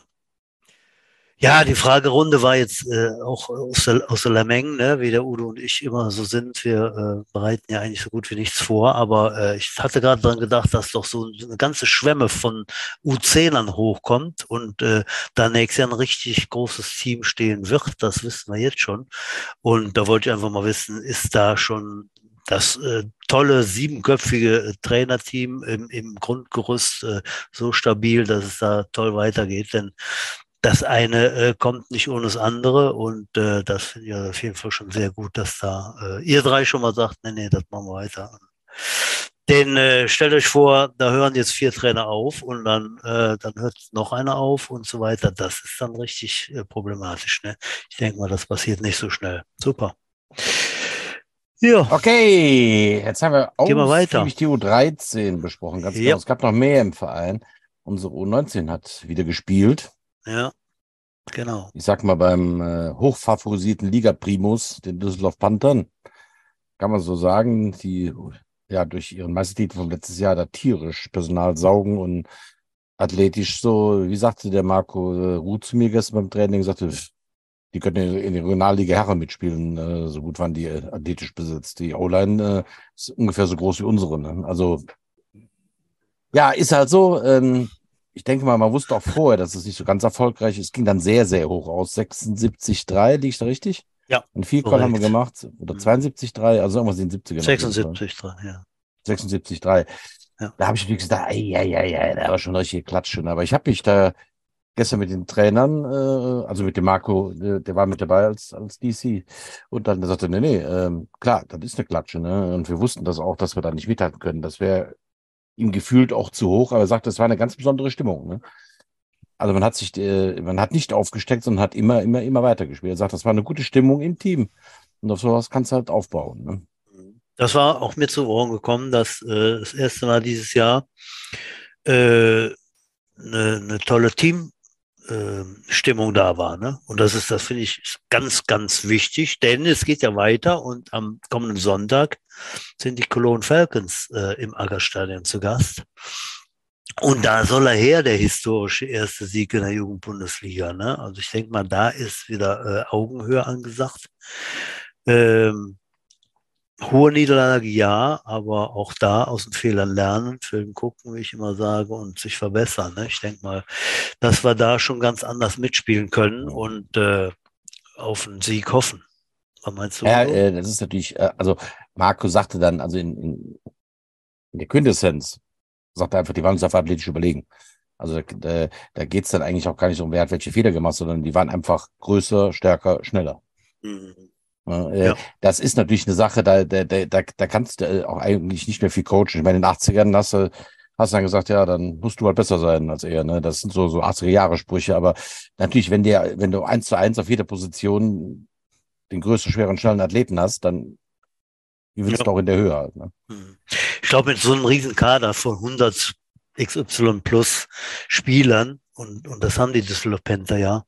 Ja, die Fragerunde war jetzt äh, auch aus der, aus der Lameng, ne, wie der Udo und ich immer so sind. Wir äh, bereiten ja eigentlich so gut wie nichts vor, aber äh, ich hatte gerade dran gedacht, dass doch so eine ganze Schwemme von U10ern hochkommt und äh, da nächstes Jahr ein richtig großes Team stehen wird. Das wissen wir jetzt schon. Und da wollte ich einfach mal wissen, ist da schon das äh, tolle siebenköpfige Trainerteam im, im Grundgerüst äh, so stabil, dass es da toll weitergeht. Denn das eine äh, kommt nicht ohne das andere und äh, das finde ich auf jeden Fall schon sehr gut, dass da äh, ihr drei schon mal sagt, nee, nee, das machen wir weiter. Den äh, stellt euch vor, da hören jetzt vier Trainer auf und dann, äh, dann hört noch einer auf und so weiter. Das ist dann richtig äh, problematisch. Ne? Ich denke mal, das passiert nicht so schnell. Super. Ja. Okay, jetzt haben wir auch die U13 besprochen. Ganz ja. genau. Es gab noch mehr im Verein. Unsere U19 hat wieder gespielt. Ja, genau. Ich sag mal, beim äh, hochfavorisierten Liga-Primus, den Düsseldorf Panthern, kann man so sagen, die ja durch ihren Meistertitel vom letztes Jahr da tierisch Personal saugen und athletisch so, wie sagte der Marco äh, Ruth zu mir gestern beim Training, sagte, die könnten in der Regionalliga Herren mitspielen, äh, so gut waren die äh, athletisch besetzt. Die O-Line äh, ist ungefähr so groß wie unsere. Ne? Also ja, ist halt so. Ähm, ich denke mal, man wusste auch vorher, dass es nicht so ganz erfolgreich ist. Es ging dann sehr, sehr hoch aus. 76,3, liege ich da richtig? Ja. Ein Vielcall haben wir gemacht. Oder 72,3, also irgendwas in den 70ern. 76,3, ja. 76,3. Ja. Da habe ich natürlich gesagt, ja, ja, ja, da war schon richtig klatschen. Aber ich habe mich da gestern mit den Trainern, äh, also mit dem Marco, der, der, war mit dabei als, als DC. Und dann sagte, nee, nee, ähm, klar, das ist eine Klatsche. Ne? Und wir wussten das auch, dass wir da nicht mithalten können. Das wäre ihm gefühlt auch zu hoch, aber er sagte, es war eine ganz besondere Stimmung. Ne? Also man hat sich, äh, man hat nicht aufgesteckt, sondern hat immer, immer, immer weitergespielt. Er sagt, das war eine gute Stimmung im Team. Und auf sowas kannst du halt aufbauen. Ne? Das war auch mir zu Ohren gekommen, dass äh, das erste Mal dieses Jahr äh, eine, eine tolle Team äh, Stimmung da war. Ne? Und das ist, das finde ich ganz, ganz wichtig, denn es geht ja weiter und am kommenden Sonntag sind die Cologne Falcons äh, im Aggerstadion zu Gast. Und da soll er her, der historische erste Sieg in der Jugendbundesliga. Ne? Also ich denke mal, da ist wieder äh, Augenhöhe angesagt. Ähm, Hohe Niederlage ja, aber auch da aus den Fehlern lernen, Film gucken, wie ich immer sage, und sich verbessern. Ne? Ich denke mal, dass wir da schon ganz anders mitspielen können und äh, auf einen Sieg hoffen. Was meinst du? Ja, äh, das ist natürlich, äh, also Marco sagte dann, also in, in, in der Quintessenz, sagte einfach, die waren uns auf athletisch überlegen. Also da, da geht es dann eigentlich auch gar nicht um, wer hat welche Fehler gemacht, sondern die waren einfach größer, stärker, schneller. Mhm. Äh, ja. Das ist natürlich eine Sache, da, da, da, da kannst du äh, auch eigentlich nicht mehr viel coachen. Ich meine, in den 80ern hast du, hast du dann gesagt, ja, dann musst du halt besser sein als er. Ne? Das sind so, so 80er-Jahre-Sprüche. Aber natürlich, wenn der, wenn du eins zu eins auf jeder Position den größten, schweren, schnellen Athleten hast, dann gewinnst ja. du auch in der Höhe halt. Ne? Hm. Ich glaube, mit so einem riesen Kader von 100 XY plus Spielern und, und das haben die Düsseldorf Panther ja.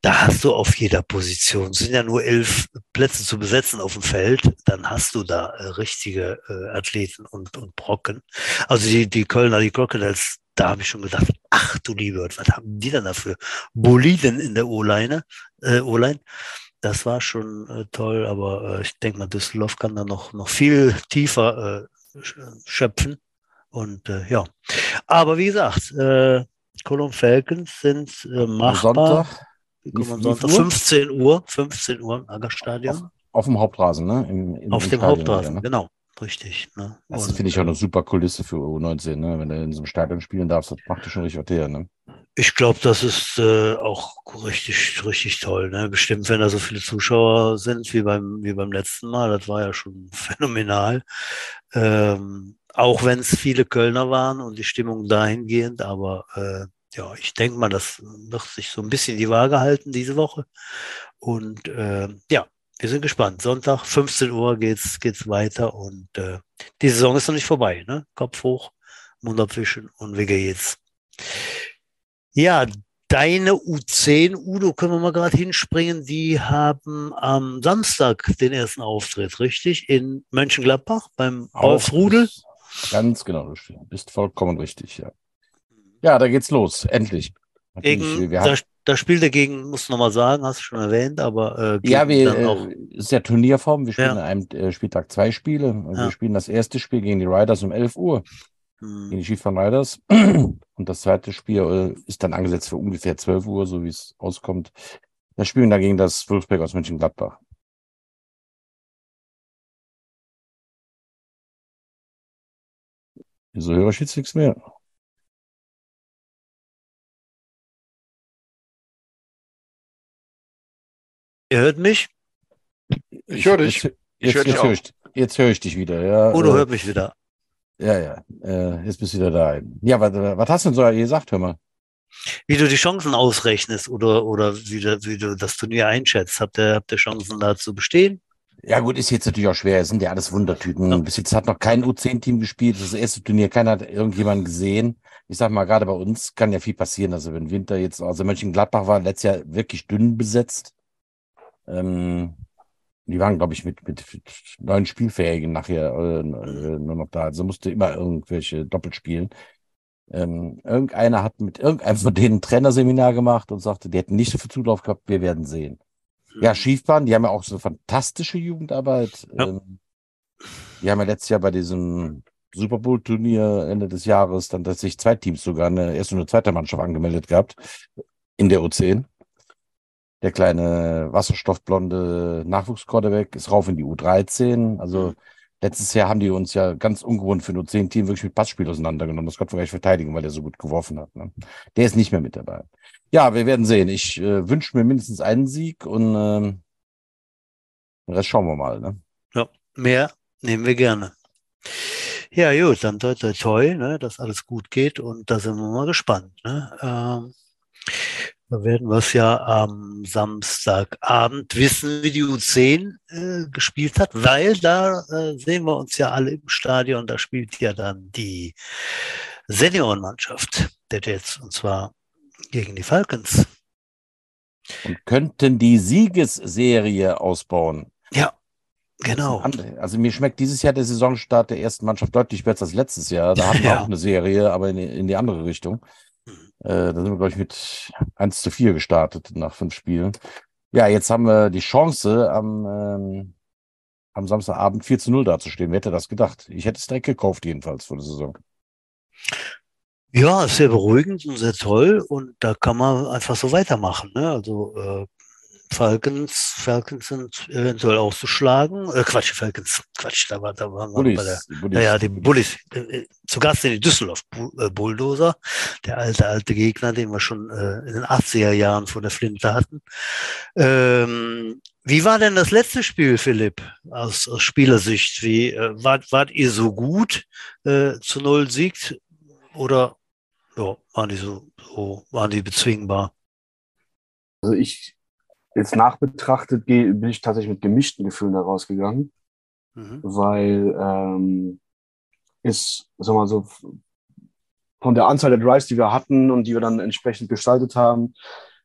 Da hast du auf jeder Position, es sind ja nur elf Plätze zu besetzen auf dem Feld, dann hast du da äh, richtige äh, Athleten und, und Brocken. Also die, die Kölner, die Crocodiles, da habe ich schon gedacht, ach du liebe was haben die denn dafür? Boliden in der O-Line, äh, O-Line. Das war schon äh, toll, aber äh, ich denke mal, Düsseldorf kann da noch, noch viel tiefer äh, schöpfen. Und äh, ja, aber wie gesagt, äh, Cologne Falcons sind äh, machbar. Sonntag, wie, Sonntag 15 Uhr, 15 Uhr im Aggerstadion. Auf, auf, dem Hauptrasen, ne? Im, im, auf im dem Stadion Hauptrasen, ne? genau. Richtig. Ne? Das finde ich auch eine super Kulisse für U19, ne? wenn du in so einem Stadion spielen darfst, das macht dir schon richtig her. Ne? Ich glaube, das ist äh, auch richtig, richtig toll. Ne? Bestimmt, wenn da so viele Zuschauer sind wie beim, wie beim letzten Mal, das war ja schon phänomenal. Ähm, auch wenn es viele Kölner waren und die Stimmung dahingehend, aber äh, ja, ich denke mal, das wird sich so ein bisschen die Waage halten diese Woche. Und äh, ja, wir sind gespannt. Sonntag, 15 Uhr geht's, geht's weiter und äh, die Saison ist noch nicht vorbei, ne? Kopf hoch, Mund abwischen und wie geht's? Ja, deine U10, Udo, können wir mal gerade hinspringen. Die haben am Samstag den ersten Auftritt, richtig? In Mönchengladbach beim Wolfsrudel. Ganz genau, du bist vollkommen richtig, ja. Ja, da geht's los, endlich. Gegen, da, da spielt er gegen, muss nochmal sagen, hast du schon erwähnt, aber äh, ja, wir äh, ist ja Turnierform. Wir spielen ja. an einem äh, Spieltag zwei Spiele. Ja. Wir spielen das erste Spiel gegen die Riders um 11 Uhr, hm. gegen die Skifahren Riders. Und das zweite Spiel äh, ist dann angesetzt für ungefähr 12 Uhr, so wie es auskommt. Da spielen wir gegen das Wolfsberg aus Mönchengladbach. Wieso höre ich jetzt nichts mehr? Ihr hört mich? Ich höre dich. Jetzt, jetzt, jetzt, jetzt höre ich, jetzt hör ich dich wieder. Ja, Udo äh, hört mich wieder. Ja, ja. Äh, jetzt bist du wieder da. Ja, was, was hast du denn so gesagt, hör mal? Wie du die Chancen ausrechnest oder, oder wie, du, wie du das Turnier einschätzt. Habt ihr, habt ihr Chancen da zu bestehen? Ja, gut, ist jetzt natürlich auch schwer. Es sind ja alles Wundertüten. Ja. Bis jetzt hat noch kein U10-Team gespielt. Das, ist das erste Turnier, keiner hat irgendjemanden gesehen. Ich sag mal, gerade bei uns kann ja viel passieren. Also, wenn Winter jetzt, also Mönchengladbach war letztes Jahr wirklich dünn besetzt. Ähm, Die waren, glaube ich, mit, mit neun Spielfähigen nachher äh, nur noch da. Also musste immer irgendwelche Doppelspielen. Ähm, irgendeiner hat mit irgendeinem von denen ein Trainerseminar gemacht und sagte, die hätten nicht so viel Zulauf gehabt, wir werden sehen. Ja. Schiefbahn, die haben ja auch so eine fantastische Jugendarbeit. Ja. Ähm, die haben ja letztes Jahr bei diesem Super Bowl-Turnier Ende des Jahres dann tatsächlich zwei Teams sogar eine erste und eine zweite Mannschaft angemeldet gehabt in der U10. Der kleine wasserstoffblonde Nachwuchsquarterback ist rauf in die U13. Also mhm. letztes Jahr haben die uns ja ganz ungewohnt für nur zehn Team wirklich mit Passspiel auseinandergenommen. Das konnten wir gleich verteidigen, weil der so gut geworfen hat. Ne? Der ist nicht mehr mit dabei. Ja, wir werden sehen. Ich äh, wünsche mir mindestens einen Sieg und äh, den Rest schauen wir mal. Ne? Ja, mehr nehmen wir gerne. Ja, gut, dann toi toi toi, ne, dass alles gut geht und da sind wir mal gespannt. Ne? Ähm, da werden wir es ja am Samstagabend wissen, wie die U10 äh, gespielt hat, weil da äh, sehen wir uns ja alle im Stadion. Da spielt ja dann die Seniorenmannschaft der Jets und zwar gegen die Falcons. Und könnten die Siegesserie ausbauen. Ja, genau. Also mir schmeckt dieses Jahr der Saisonstart der ersten Mannschaft deutlich besser als letztes Jahr. Da hatten wir ja. auch eine Serie, aber in, in die andere Richtung. Äh, da sind wir, glaube ich, mit 1 zu 4 gestartet nach fünf Spielen. Ja, jetzt haben wir die Chance, am, ähm, am Samstagabend 4 zu 0 dazustehen. Wer hätte das gedacht? Ich hätte es direkt gekauft, jedenfalls, vor der Saison. Ja, sehr beruhigend und sehr toll. Und da kann man einfach so weitermachen. Ne? Also äh, Falcons, Falcons sind eventuell auszuschlagen. Äh, Quatsch, Falcons, Quatsch, da war, da waren wir bei der, Bullies, naja, die Bullies, äh, zu Gast in die Düsseldorf äh, Bulldozer, der alte, alte Gegner, den wir schon äh, in den 80er Jahren vor der Flinte hatten. Ähm, wie war denn das letzte Spiel, Philipp, aus, aus Spielersicht? Wie, äh, wart, wart ihr so gut äh, zu Null siegt oder ja, waren die so, so waren die bezwingbar? Also ich, jetzt nachbetrachtet bin ich tatsächlich mit gemischten Gefühlen da rausgegangen, mhm. weil ähm, ist, sag mal so, von der Anzahl der Drives, die wir hatten und die wir dann entsprechend gestaltet haben,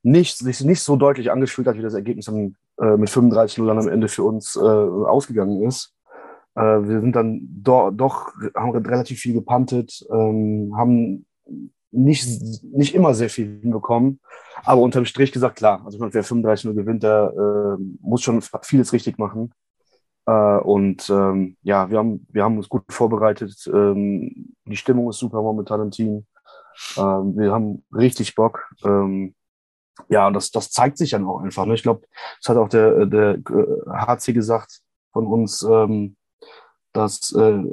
nicht, sich nicht so deutlich angefühlt hat, wie das Ergebnis dann äh, mit 35 0 dann am Ende für uns äh, ausgegangen ist. Äh, wir sind dann do, doch, haben relativ viel gepantet, ähm, haben nicht, nicht immer sehr viel hinbekommen. Aber unterm Strich gesagt, klar, also wer 35-0 gewinnt, der äh, muss schon vieles richtig machen. Äh, und ähm, ja, wir haben, wir haben uns gut vorbereitet. Ähm, die Stimmung ist super momentan im Team. Ähm, wir haben richtig Bock. Ähm, ja, das, das zeigt sich dann auch einfach. Ne? Ich glaube, das hat auch der, der HC gesagt von uns, ähm, dass äh,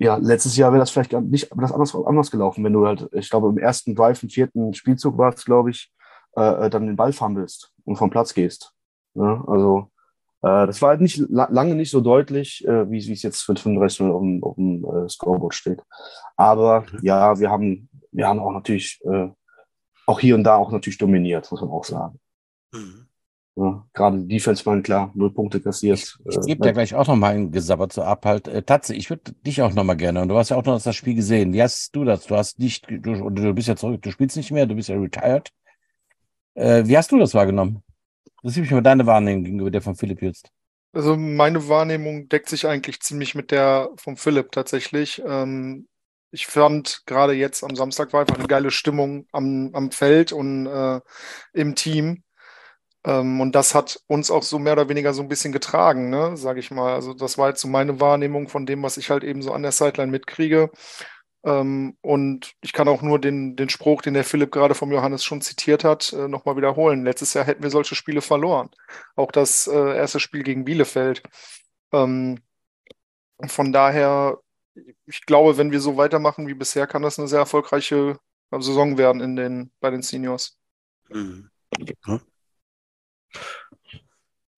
ja, letztes Jahr wäre das vielleicht nicht das anders, anders gelaufen, wenn du halt, ich glaube, im ersten Drive, im vierten Spielzug war es, glaube ich, äh, äh, dann den Ball fummelst und vom Platz gehst. Ja, also äh, das war halt nicht lange nicht so deutlich, äh, wie es jetzt für 35 auf dem, auf dem äh, Scoreboard steht. Aber mhm. ja, wir haben, wir haben auch natürlich äh, auch hier und da auch natürlich dominiert, muss man auch sagen. Mhm. Ja, gerade die Defense waren klar, null Punkte kassiert. Ich, ich äh, gebe dir gleich auch noch mal ein Gesabber zur Abhalt. Äh, Tatze, ich würde dich auch noch mal gerne, und du hast ja auch noch das Spiel gesehen. Wie hast du das? Du hast nicht, du, du bist ja zurück, du spielst nicht mehr, du bist ja retired. Äh, wie hast du das wahrgenommen? Das ist mich mal deine Wahrnehmung gegenüber der von Philipp jetzt. Also meine Wahrnehmung deckt sich eigentlich ziemlich mit der von Philipp tatsächlich. Ähm, ich fand gerade jetzt am Samstag war einfach eine geile Stimmung am, am Feld und äh, im Team. Ähm, und das hat uns auch so mehr oder weniger so ein bisschen getragen, ne, sage ich mal. Also das war jetzt so meine Wahrnehmung von dem, was ich halt eben so an der Sideline mitkriege. Ähm, und ich kann auch nur den, den Spruch, den der Philipp gerade vom Johannes schon zitiert hat, äh, nochmal wiederholen. Letztes Jahr hätten wir solche Spiele verloren. Auch das äh, erste Spiel gegen Bielefeld. Ähm, von daher, ich glaube, wenn wir so weitermachen wie bisher, kann das eine sehr erfolgreiche Saison werden in den, bei den Seniors. Mhm.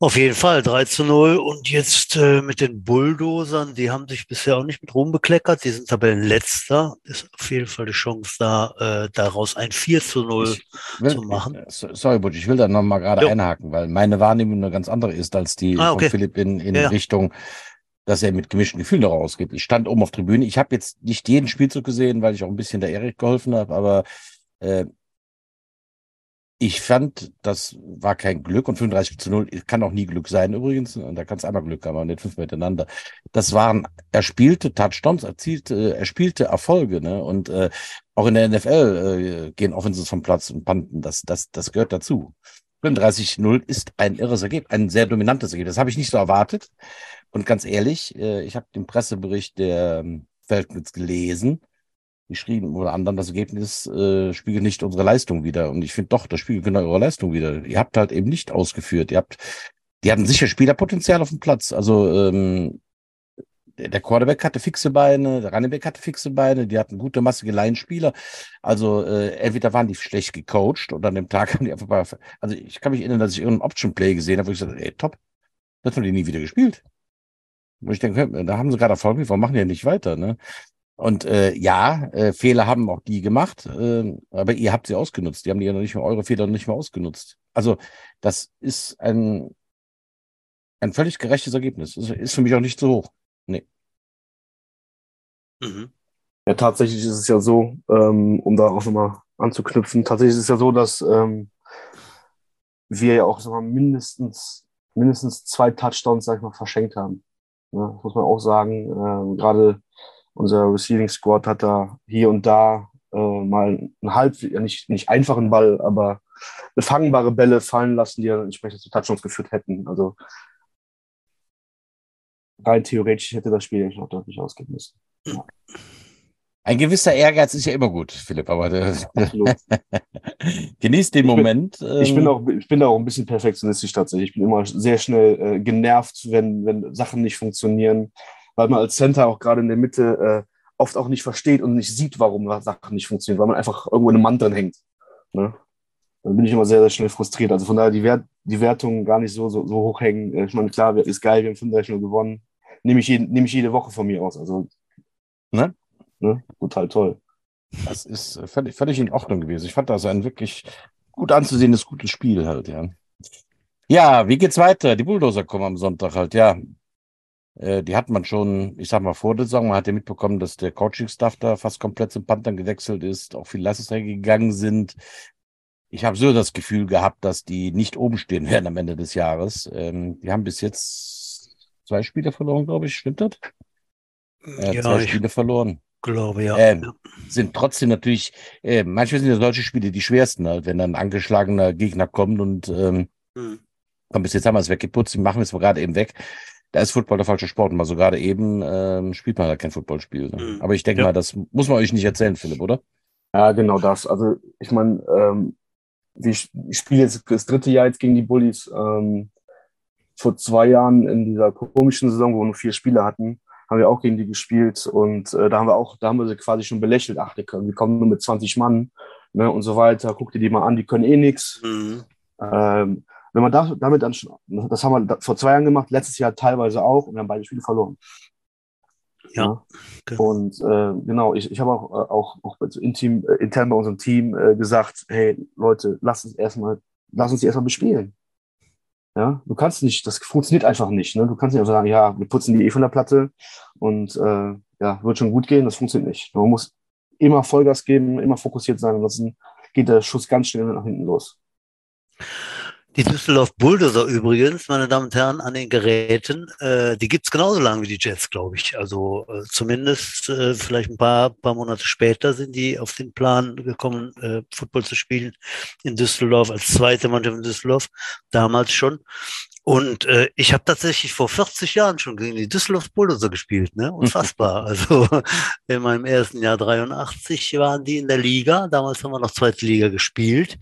Auf jeden Fall 3 zu 0 und jetzt äh, mit den Bulldozern, die haben sich bisher auch nicht mit Ruhm bekleckert, die sind Tabellenletzter, ist auf jeden Fall die Chance da, äh, daraus ein 4 zu 0 will, zu machen. Äh, sorry, Butch, ich will da nochmal gerade einhaken, weil meine Wahrnehmung eine ganz andere ist als die ah, okay. von Philipp in, in ja. Richtung, dass er mit gemischten Gefühlen da rausgeht. Ich stand oben auf Tribüne, ich habe jetzt nicht jeden Spielzug gesehen, weil ich auch ein bisschen der Erik geholfen habe, aber äh, ich fand, das war kein Glück und 35 zu 0 kann auch nie Glück sein übrigens. Und da kann es einmal Glück haben, aber nicht fünf miteinander. Das waren, er spielte Touchdowns, erzielte, er spielte Erfolge, ne? Und äh, auch in der NFL äh, gehen Offenses vom Platz und Panten. Das, das, das gehört dazu. 35-0 ist ein irres Ergebnis, ein sehr dominantes Ergebnis. Das habe ich nicht so erwartet. Und ganz ehrlich, äh, ich habe den Pressebericht der ähm, Falcons gelesen geschrieben oder anderen, das Ergebnis äh, spiegelt nicht unsere Leistung wieder. Und ich finde doch, das spiegelt genau eure Leistung wieder. Ihr habt halt eben nicht ausgeführt. Ihr habt, die hatten sicher Spielerpotenzial auf dem Platz. Also ähm, der Quarterback hatte fixe Beine, der Running hatte fixe Beine, die hatten gute, massige Laienspieler. Also äh, entweder waren die schlecht gecoacht oder an dem Tag haben die einfach mal. Also ich kann mich erinnern, dass ich irgendeinen Option-Play gesehen habe, wo ich gesagt ey, top, das haben die nie wieder gespielt. Wo ich denke, da haben sie gerade Erfolg, warum machen die ja nicht weiter? Ne? Und äh, ja, äh, Fehler haben auch die gemacht, äh, aber ihr habt sie ausgenutzt. Die haben die ja noch nicht mehr, eure Fehler noch nicht mehr ausgenutzt. Also das ist ein, ein völlig gerechtes Ergebnis. Das ist für mich auch nicht so hoch. Nee. Mhm. Ja, tatsächlich ist es ja so, ähm, um da auch nochmal anzuknüpfen, tatsächlich ist es ja so, dass ähm, wir ja auch sag mal, mindestens, mindestens zwei Touchdowns, sag ich mal, verschenkt haben. Ja, das muss man auch sagen. Äh, Gerade unser Receiving Squad hat da hier und da äh, mal einen halb, ja nicht, nicht einfachen Ball, aber befangbare Bälle fallen lassen, die ja entsprechend zu Touchdowns geführt hätten. Also rein theoretisch hätte das Spiel eigentlich noch deutlich ausgehen müssen. Ja. Ein gewisser Ehrgeiz ist ja immer gut, Philipp, aber genießt den Moment. Ich bin, ich bin, ähm, auch, ich bin da auch ein bisschen perfektionistisch tatsächlich. Ich bin immer sehr schnell äh, genervt, wenn, wenn Sachen nicht funktionieren weil man als Center auch gerade in der Mitte äh, oft auch nicht versteht und nicht sieht, warum Sachen nicht funktionieren, weil man einfach irgendwo in einem Mann drin hängt. Ne? Dann bin ich immer sehr, sehr schnell frustriert. Also von daher die, Wert, die Wertungen gar nicht so, so, so hoch hängen. Äh, ich meine, klar, ist geil, wir haben 35 0 gewonnen. Nehme ich, jeden, nehme ich jede Woche von mir aus. Also, ne? ne? Total toll. Das ist äh, völlig, völlig in Ordnung gewesen. Ich fand das ein wirklich gut anzusehendes, gutes Spiel halt, ja. Ja, wie geht's weiter? Die Bulldozer kommen am Sonntag halt, ja. Äh, die hat man schon, ich sag mal, vor der Saison. Man hat ja mitbekommen, dass der Coaching-Staff da fast komplett zum Panthern gewechselt ist, auch viele Leistungsträger gegangen sind. Ich habe so das Gefühl gehabt, dass die nicht oben stehen werden am Ende des Jahres. Ähm, die haben bis jetzt zwei Spiele verloren, glaube ich. Stimmt das? Äh, ja, zwei Spiele verloren. Glaube ja. Äh, sind trotzdem natürlich, äh, manchmal sind ja solche Spiele die schwersten, halt, wenn dann ein angeschlagener Gegner kommt und ähm, hm. komm, bis jetzt haben wir es weggeputzt, die machen wir es gerade eben weg da ist Football der falsche Sport. Mal so gerade eben ähm, spielt man halt kein Footballspiel. Ne? Mhm. Aber ich denke ja. mal, das muss man euch nicht erzählen, Philipp, oder? Ja, genau das. Also ich meine, ähm, ich, ich spiele jetzt das dritte Jahr jetzt gegen die Bullies. Ähm, vor zwei Jahren in dieser komischen Saison, wo wir nur vier Spiele hatten, haben wir auch gegen die gespielt und äh, da haben wir auch, da haben wir sie quasi schon belächelt. Ach, die können, wir kommen nur mit 20 Mann ne, und so weiter. Guck dir die mal an, die können eh nichts. Mhm. Ähm, wenn man da, damit dann schon, das haben wir vor zwei Jahren gemacht, letztes Jahr teilweise auch und wir haben beide Spiele verloren. Ja. ja. Genau. Und äh, genau, ich, ich habe auch, äh, auch, auch intim, äh, intern bei unserem Team äh, gesagt, hey Leute, lass uns erstmal, lass uns die erstmal bespielen. Ja, du kannst nicht, das funktioniert einfach nicht. Ne? Du kannst nicht einfach sagen, ja, wir putzen die eh von der Platte und äh, ja, wird schon gut gehen, das funktioniert nicht. Man muss immer Vollgas geben, immer fokussiert sein, ansonsten geht der Schuss ganz schnell nach hinten los. Die Düsseldorf Bulldozer übrigens, meine Damen und Herren, an den Geräten, äh, die gibt's genauso lange wie die Jets, glaube ich. Also äh, zumindest äh, vielleicht ein paar, paar Monate später sind die auf den Plan gekommen, äh, Football zu spielen in Düsseldorf, als zweite Mannschaft in Düsseldorf, damals schon. Und äh, ich habe tatsächlich vor 40 Jahren schon gegen die Düsseldorf Bulldozer gespielt, ne? Unfassbar. also in meinem ersten Jahr 83 waren die in der Liga. Damals haben wir noch zweite Liga gespielt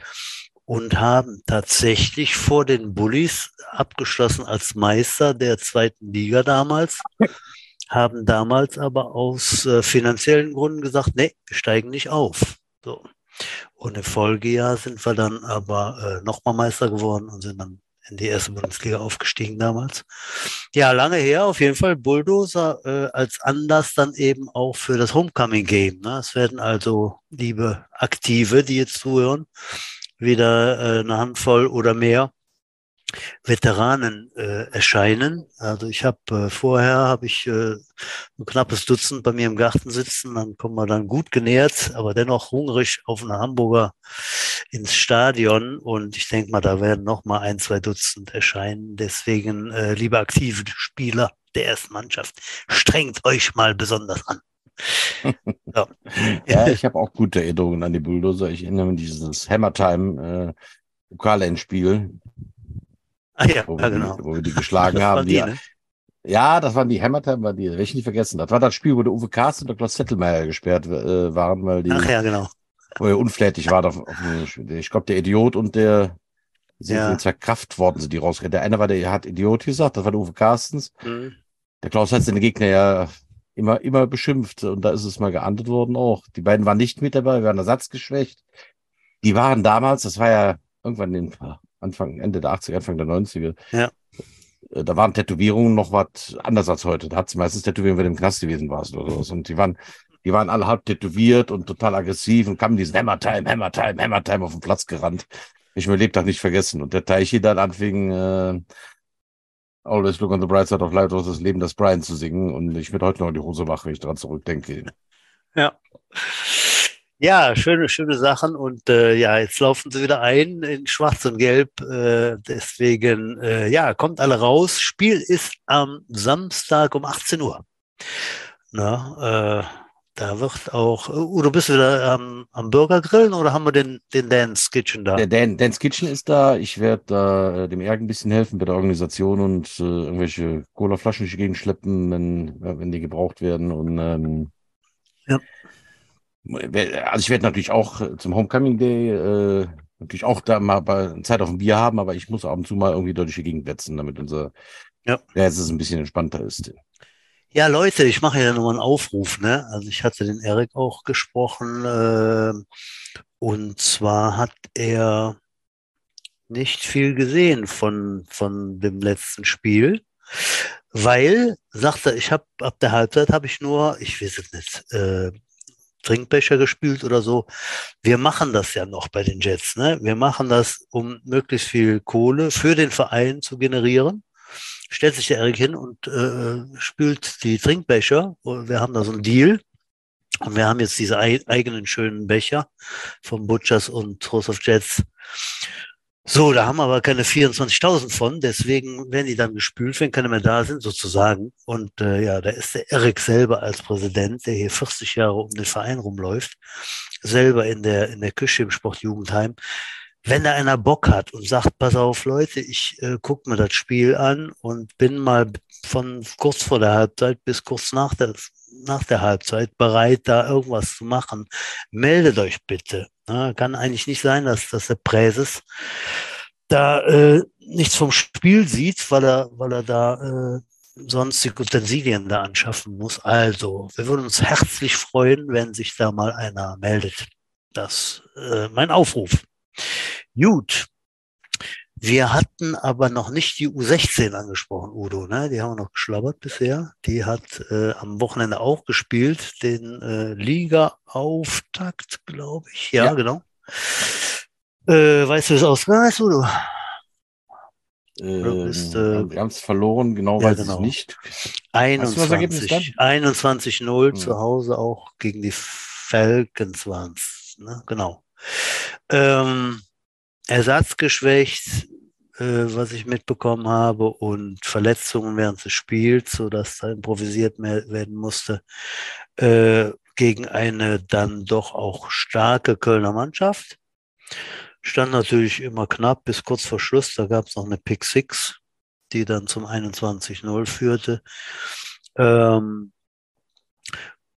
und haben tatsächlich vor den Bullies abgeschlossen als Meister der zweiten Liga damals, haben damals aber aus äh, finanziellen Gründen gesagt, nee, wir steigen nicht auf. So. Und im Folgejahr sind wir dann aber äh, nochmal Meister geworden und sind dann in die erste Bundesliga aufgestiegen damals. Ja, lange her, auf jeden Fall Bulldozer äh, als Anlass dann eben auch für das Homecoming Game. Ne? Es werden also, liebe Aktive, die jetzt zuhören, wieder äh, eine Handvoll oder mehr Veteranen äh, erscheinen. Also ich habe äh, vorher habe ich äh, ein knappes Dutzend bei mir im Garten sitzen, dann kommen wir dann gut genährt, aber dennoch hungrig auf eine Hamburger ins Stadion und ich denke mal, da werden noch mal ein, zwei Dutzend erscheinen. Deswegen, äh, liebe aktive Spieler der ersten Mannschaft, strengt euch mal besonders an. Ja. ja, ich habe auch gute Erinnerungen an die Bulldozer. Ich erinnere mich an dieses Hammer Time äh, Pokalendspiel Ah, ja, wo, ja, wir, genau. die, wo wir die geschlagen haben. Die, Die, ne? Ja, das waren die Hammertime, war die, werde ich nicht vergessen. Das war das Spiel, wo der Uwe Karst und der Klaus Zettelmeier gesperrt äh, waren, weil die Ach ja, genau. wo er unflätig war. Auf, auf, ich glaube, der Idiot und der sind Ja. jetzt verkraft worden, sind die rausgegangen. Der eine war, der hat Idiot gesagt, das war der Uwe Carstens. Mhm. Der Klaus hat seine Gegner ja immer, immer beschimpft und da ist es mal geahndet worden auch. Die beiden waren nicht mit dabei, waren ersatzgeschwächt. Die waren damals, das war ja irgendwann in Anfang, Ende der 80er, Anfang der 90er. Ja. Äh, Da waren Tätowierungen noch was anders als heute. Da hat es meistens Tätowierungen, wenn du im Knast gewesen warst oder sowas. Und die waren, die waren alle halb tätowiert und total aggressiv und kamen diesen Hammer Time, Hammer Time, Hammer Time auf den Platz gerannt. Ich mein Lebtag nicht vergessen. Und der Teichi dann anfing, äh, Always look on the bright side of life, das Leben des Brian zu singen. Und ich würde heute noch die Hose machen, wenn ich daran zurückdenke. Ja. Ja, schöne, schöne Sachen. Und äh, ja, jetzt laufen sie wieder ein in Schwarz und Gelb. Äh, deswegen, äh, ja, kommt alle raus. Spiel ist am Samstag um 18 Uhr. Na, äh, da wird auch, uh, du bist wieder am, am Burger grillen oder haben wir den, den Dance Kitchen da? Der Dan, Dan's Kitchen ist da. Ich werde da äh, dem Erik ein bisschen helfen bei der Organisation und äh, irgendwelche Colaflaschen durch die Gegend schleppen, wenn, äh, wenn die gebraucht werden. Und ähm, Ja. also ich werde natürlich auch äh, zum Homecoming Day äh, natürlich auch da mal Zeit auf ein Bier haben, aber ich muss ab und zu mal irgendwie durch die Gegend wetzen, damit unser Ja. ja, es ist ein bisschen entspannter ist. Ja, Leute, ich mache ja nochmal einen Aufruf, ne? Also ich hatte den Erik auch gesprochen, äh, und zwar hat er nicht viel gesehen von, von dem letzten Spiel, weil, sagt er, ich habe ab der Halbzeit habe ich nur, ich weiß es nicht, äh, Trinkbecher gespielt oder so. Wir machen das ja noch bei den Jets, ne? Wir machen das, um möglichst viel Kohle für den Verein zu generieren stellt sich der Erik hin und äh, spült die Trinkbecher. Wir haben da so einen Deal. Und wir haben jetzt diese ei eigenen schönen Becher von Butchers und House of Jets. So, da haben wir aber keine 24.000 von, deswegen werden die dann gespült, wenn keine mehr da sind, sozusagen. Und äh, ja, da ist der Erik selber als Präsident, der hier 40 Jahre um den Verein rumläuft, selber in der, in der Küche im Sportjugendheim. Wenn da einer Bock hat und sagt, pass auf, Leute, ich äh, gucke mir das Spiel an und bin mal von kurz vor der Halbzeit bis kurz nach der, nach der Halbzeit bereit, da irgendwas zu machen, meldet euch bitte. Ja, kann eigentlich nicht sein, dass, dass der Präses da äh, nichts vom Spiel sieht, weil er, weil er da äh, sonstige Utensilien da anschaffen muss. Also, wir würden uns herzlich freuen, wenn sich da mal einer meldet. Das äh, mein Aufruf. Gut. Wir hatten aber noch nicht die U16 angesprochen, Udo. Ne? Die haben wir noch geschlabbert bisher. Die hat äh, am Wochenende auch gespielt, den äh, Liga-Auftakt, glaube ich. Ja, Ja. genau. Äh, weißt du, wie es ausgegangen ist, Udo? Ähm, bist, äh, wir haben es verloren, genau ja, weiß genau. ich nicht. Hast du das Ergebnis 21, 21-0 Hm. zu Hause auch gegen die Falcons waren es. Ne? Genau. Ähm, ersatzgeschwächt, äh, was ich mitbekommen habe, und Verletzungen während des Spiels, sodass da improvisiert werden musste, äh, gegen eine dann doch auch starke Kölner Mannschaft. Stand natürlich immer knapp bis kurz vor Schluss. Da gab es noch eine Pick Six, die dann zum 21-0 führte. Ähm,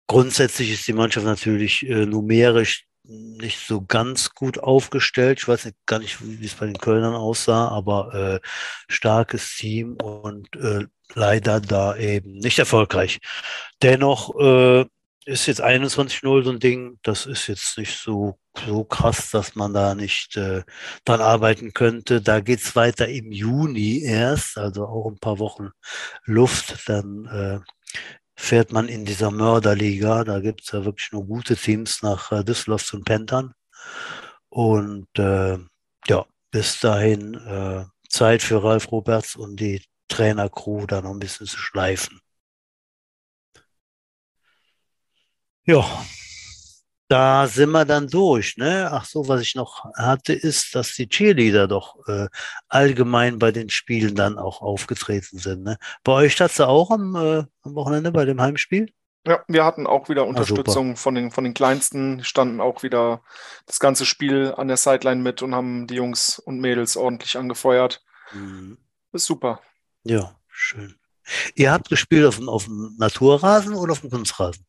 grundsätzlich ist die Mannschaft natürlich äh, numerisch nicht so ganz gut aufgestellt. Ich weiß gar nicht, wie es bei den Kölnern aussah, aber äh, starkes Team und äh, leider da eben nicht erfolgreich. Dennoch äh, ist jetzt 21-0 so ein Ding, das ist jetzt nicht so, so krass, dass man da nicht äh, dran arbeiten könnte. Da geht's weiter im Juni erst, also auch ein paar Wochen Luft. Dann äh, fährt man in dieser Mörderliga. Da gibt's ja wirklich nur gute Teams nach äh, Düsseldorf zu den Panthern. Und äh, ja, bis dahin äh, Zeit für Ralf Roberts und die Trainercrew da noch ein bisschen zu schleifen. Ja, da sind wir dann durch. Ne? Ach so, was ich noch hatte, ist, dass die Cheerleader doch äh, allgemein bei den Spielen dann auch aufgetreten sind. Ne? Bei euch hat sie auch am, äh, am Wochenende bei dem Heimspiel? Ja, wir hatten auch wieder Unterstützung von den, von den Kleinsten, standen auch wieder das ganze Spiel an der Sideline mit und haben die Jungs und Mädels ordentlich angefeuert. Mhm. Ist super. Ja, schön. Ihr habt gespielt auf dem, auf dem Naturrasen oder auf dem Kunstrasen?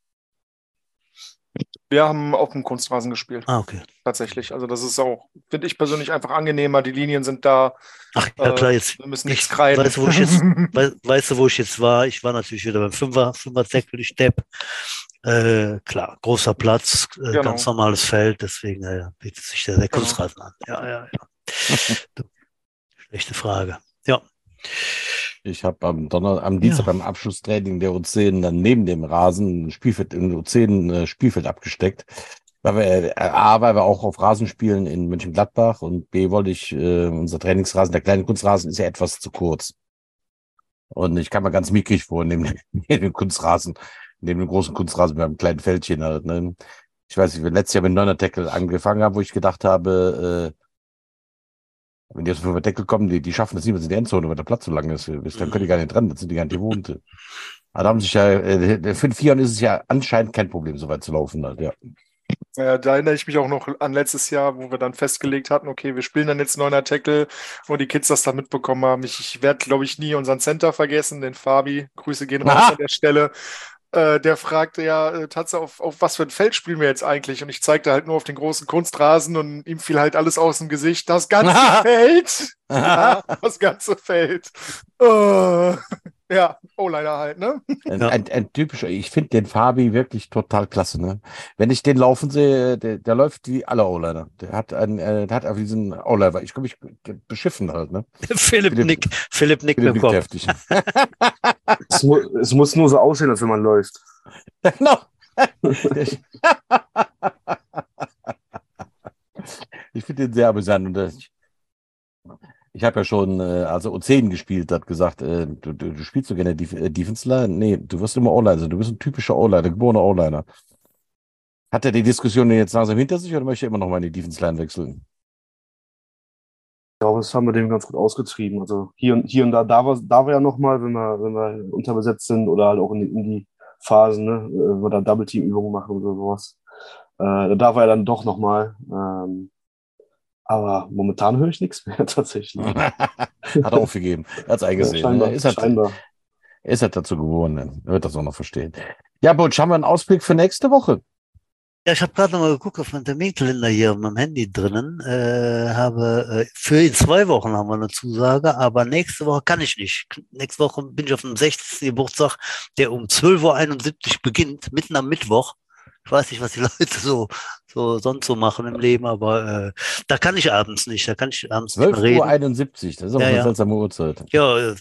Wir haben auf dem Kunstrasen gespielt. Ah, okay. Tatsächlich. Also das ist auch, finde ich persönlich einfach angenehmer. Die Linien sind da. Ach ja, klar, jetzt. Wir müssen nichts kreiden. Weißt du, wo ich jetzt, we, weißt du, wo ich jetzt war? Ich war natürlich wieder beim Fünfer, Fünfer ich Depp. Äh, klar, großer Platz, äh, genau. ganz normales Feld, deswegen äh, bietet sich der, der genau. Kunstrasen an. Ja, ja, ja. Schlechte Frage. Ja. Ich habe am Donner am Dienstag ja. beim Abschlusstraining der U10 dann neben dem Rasen ein Spielfeld im U10 äh, Spielfeld abgesteckt. Weil wir, äh, A, weil wir auch auf Rasen spielen in Mönchengladbach und B, wollte ich, äh, unser Trainingsrasen, der kleine Kunstrasen ist ja etwas zu kurz. Und ich kam mir ganz mickrig vor, neben, neben dem Kunstrasen, neben dem großen Kunstrasen mit einem kleinen Fältchen halt. Ne? Ich weiß nicht, letztes Jahr mit Neuner Tackle angefangen haben, wo ich gedacht habe, äh, wenn die aus dem Deckel kommen, die, die schaffen das niemals in der Endzone, weil der Platz so lang ist. Dann können die gar nicht dran, das sind die gar nicht gewohnt. Aber da haben sich ja, äh, für den Vieren ist es ja anscheinend kein Problem, so weit zu laufen. Halt, ja. Ja, da erinnere ich mich auch noch an letztes Jahr, wo wir dann festgelegt hatten, okay, wir spielen dann jetzt neuner Tackle, wo die Kids das dann mitbekommen haben. Ich, ich werde, glaube ich, nie unseren Center vergessen, den Fabi. Grüße gehen raus an der Stelle. Äh, der fragte ja, äh, Tatsache, auf, auf was für ein Feld spielen wir jetzt eigentlich? Und ich zeigte halt nur auf den großen Kunstrasen und ihm fiel halt alles aus dem Gesicht. Das ganze Feld! ja, das ganze Feld. Oh. Ja, O-Liner halt, ne? Ein, ein, ein typischer, ich finde den Fabi wirklich total klasse, ne? Wenn ich den laufen sehe, der, der läuft wie alle O-Liner. Der hat einen, äh, der hat auf diesen O-Liner, ich komme mich beschiffen halt, ne? Philipp, Philipp Nick, Philipp Nick Philipp Nick heftig. es, mu es muss nur so aussehen, als wenn man läuft. Genau. ich finde den sehr amüsant und ich, ich habe ja schon, äh, also O10 gespielt, hat gesagt, äh, du, du, du spielst so gerne Def äh, Defense Line? Nee, du wirst immer O-Liner sein. Du bist ein typischer O-Liner, geborener O-Liner. Hat er die Diskussion jetzt langsam hinter sich oder möchte er immer noch mal in die Defense Line wechseln? Ich glaube, das haben wir dem ganz gut ausgetrieben. Also hier und, hier und da, da war, da war ja nochmal, wenn wir, wenn wir unterbesetzt sind oder halt auch in, in die Phasen, ne, wenn wir da Double-Team-Übungen machen oder sowas. Äh, da war er dann doch nochmal. Ähm, aber momentan höre ich nichts mehr tatsächlich. hat er aufgegeben. Er hat es eingesehen. Ja, scheinbar, ist, halt, scheinbar. ist halt dazu gewohnt. Er wird das auch noch verstehen. Ja, Butch, haben wir einen Ausblick für nächste Woche? Ja, ich habe gerade noch mal geguckt auf meinen Terminkalender hier auf meinem Handy drinnen. Äh, habe äh, für in zwei Wochen haben wir eine Zusage, aber nächste Woche kann ich nicht. Nächste Woche bin ich auf dem 60. Geburtstag, der um 12.71 Uhr beginnt, mitten am Mittwoch. Ich weiß nicht, was die Leute so, so sonst so machen im Leben, aber äh, da kann ich abends nicht. Da kann ich abends 12 nicht reden. Uhr 71, das ist auch ja, eine ja. seltsame Uhrzeit. Ja, äh,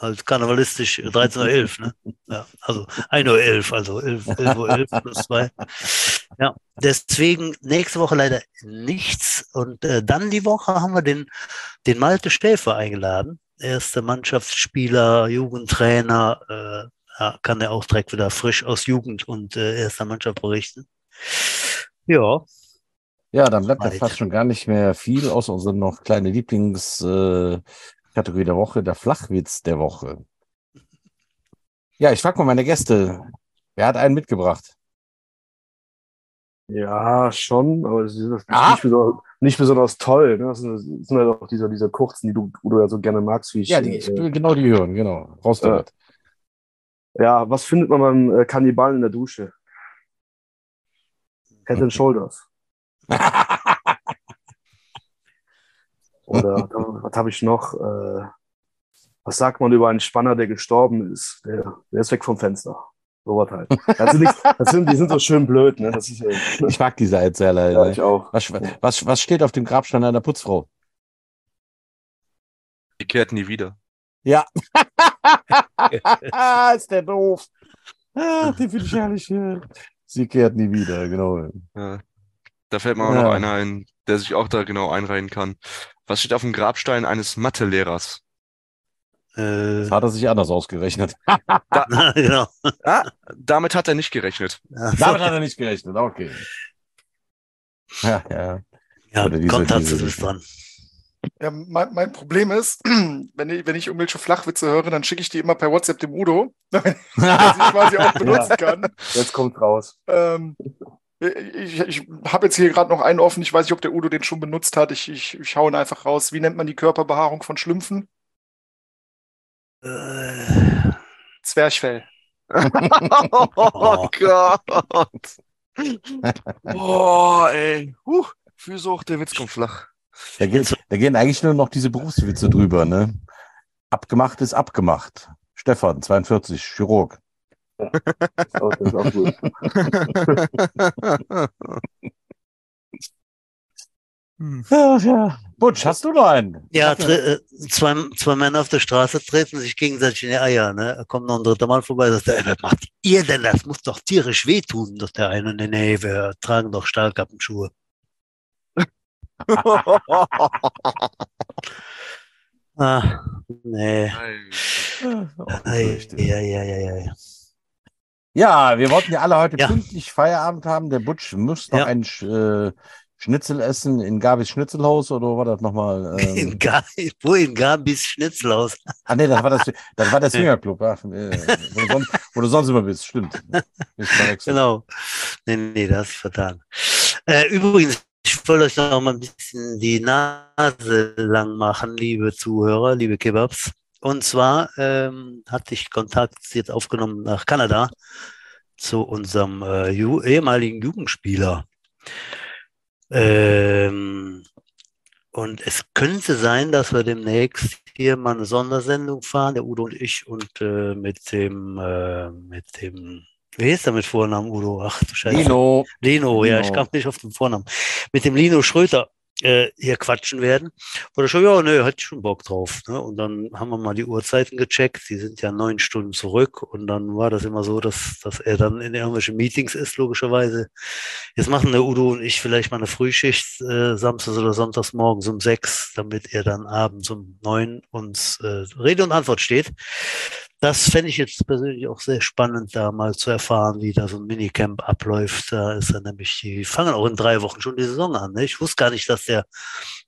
halt karnevalistisch 13.11 Uhr, ne? Ja, also 1.11 Uhr, also 11.11 11 Uhr 11 plus 2. Ja, deswegen nächste Woche leider nichts. Und äh, dann die Woche haben wir den, den Malte Stäfer eingeladen. Erster Mannschaftsspieler, Jugendtrainer, äh, kann er auch direkt wieder frisch aus Jugend und äh, erster Mannschaft berichten. Ja. Ja, dann bleibt ja fast schon gar nicht mehr viel, außer unsere noch kleine Lieblingskategorie äh, der Woche, der Flachwitz der Woche. Ja, ich frage mal meine Gäste. Wer hat einen mitgebracht? Ja, schon, aber das ist ah. nicht, besonders, nicht, besonders, toll. Ne? Das, sind, halt auch diese, diese kurzen, die du, du ja so gerne magst, wie ich. Ja, die, äh, genau die hören, genau. Raus damit. Ja, was findet man beim äh, Kannibalen in der Dusche? Head and Shoulders. Oder was habe ich noch? Äh, was sagt man über einen Spanner, der gestorben ist? Der, der ist weg vom Fenster. So was halt. Das sind, das sind, die sind so schön blöd. Ne? Das ist, äh, ich mag diese Erzähler. Ja, ich auch. Was, was, was steht auf dem Grabstein einer Putzfrau? Die kehrt nie wieder. Ja. ist der doof. Ah, den finde ich herrlich. Sie kehrt nie wieder, genau. Ja. Da fällt mir auch Ja. noch einer ein, der sich auch da genau einreihen kann. Was steht auf dem Grabstein eines Mathelehrers? Äh, Das hat er sich anders ausgerechnet. genau. Ah, damit hat er nicht gerechnet. Ja. Damit hat er nicht gerechnet, okay. Ja, ja. ja diese- Konstanze diese- ist dran. Ja, mein, mein Problem ist, wenn ich, wenn ich irgendwelche Flachwitze höre, dann schicke ich die immer per WhatsApp dem Udo, damit sie quasi auch benutzen kann. Jetzt kommt raus. Ähm, ich ich habe jetzt hier gerade noch einen offen. Ich weiß nicht, ob der Udo den schon benutzt hat. Ich, ich, ich hau ihn einfach raus. Wie nennt man die Körperbehaarung von Schlümpfen? Äh, Zwerchfell. Oh Gott. Boah, ey. Huh, Füße hoch, der Witz kommt flach. Da, geht, da gehen eigentlich nur noch diese Berufswitze drüber, ne? Abgemacht ist abgemacht. Stefan, 42, Chirurg. Das ist auch, das ist auch gut. Ja, ja. Butch, hast du noch einen? ja, äh, zwei, zwei Männer auf der Straße treten sich gegenseitig in die Eier. Ne? Da kommt noch ein dritter Mann vorbei und sagt, ey, was macht ihr denn? Das muss doch tierisch wehtun. Sagt der eine, nee, nee, wir tragen doch Stahlkappenschuhe. Ah, nee. Ja, ja, ja, ja, ja. Ja, wir wollten ja alle heute Ja. pünktlich Feierabend haben. Der Butch muss noch Ja. Sch- äh, Schnitzel essen in Gabis Schnitzelhaus oder war das nochmal? In Ähm, Gabi, wo in Gabis Schnitzelhaus? ah, nee, das war, das, das war der Swingerclub, ja, äh, wo, du sonst, wo du sonst immer bist. Stimmt. Genau. Nee, nee, das hast du vertan. Äh, übrigens, ich wollte euch noch mal ein bisschen die Nase lang machen, liebe Zuhörer, liebe Kebabs. Und zwar ähm, hatte ich Kontakt jetzt aufgenommen nach Kanada zu unserem äh, ju ehemaligen Jugendspieler. Ähm, und es könnte sein, dass wir demnächst hier mal eine Sondersendung fahren, der Udo und ich, und äh, mit dem, äh, mit dem, wie heißt der mit Vornamen, Udo? Ach du Scheiße. Lino, Lino, ja, Lino. ich kam nicht auf den Vornamen. Mit dem Lino Schröter äh, hier quatschen werden. Oder schon, ja, nö, hatte ich schon Bock drauf. Ne? Und dann haben wir mal die Uhrzeiten gecheckt. Die sind ja neun Stunden zurück. Und dann war das immer so, dass, dass er dann in irgendwelchen Meetings ist, logischerweise. Jetzt machen der Udo und ich vielleicht mal eine Frühschicht, äh, samstags oder sonntags morgens um sechs, damit er dann abends um neun uns äh, Rede und Antwort steht. Das fände ich jetzt persönlich auch sehr spannend, da mal zu erfahren, wie da so ein Minicamp abläuft. Da ist er nämlich, die fangen auch in drei Wochen schon die Saison an. Ne? Ich wusste gar nicht, dass der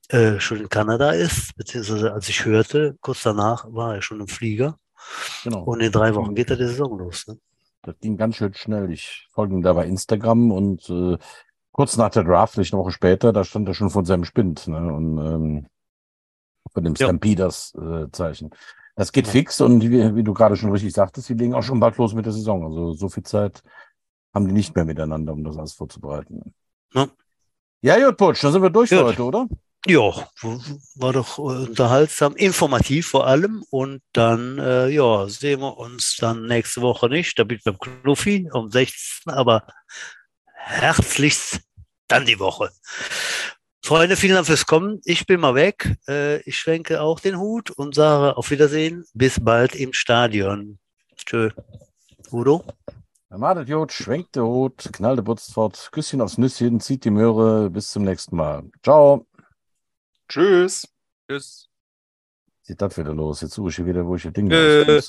äh, schon in Kanada ist, beziehungsweise als ich hörte, kurz danach war er schon im Flieger. genau. Und in drei Wochen geht da die Saison los. Ne? Das ging ganz schön schnell. Ich folge ihm da bei Instagram und äh, kurz nach der Draft, nicht eine Woche später, da stand er schon von seinem Spind ne? und ähm, von dem Ja. Stampeders-Zeichen. Das geht Ja. fix und wie, wie du gerade schon richtig sagtest, die legen auch schon bald los mit der Saison. Also so viel Zeit haben die nicht mehr miteinander, um das alles vorzubereiten. Ja. Ja, gut, Putsch, dann sind wir durch für Gut. heute, oder? Ja, war doch äh, unterhaltsam, informativ vor allem. Und dann, äh, ja, sehen wir uns dann nächste Woche nicht. Da bin ich beim Knuffi um 16. Aber herzlichst dann die Woche. Freunde, vielen Dank fürs Kommen. Ich bin mal weg. Äh, ich schwenke auch den Hut und sage auf Wiedersehen. Bis bald im Stadion. Tschö. Udo? Macht Jod, schwenkt der Hut, knallt der Butz fort, Küsschen aufs Nüsschen, zieht die Möhre. Bis zum nächsten Mal. Ciao. Tschüss. Tschüss. Sieht das wieder los? Jetzt suche ich wieder, wo ich das Ding Äh,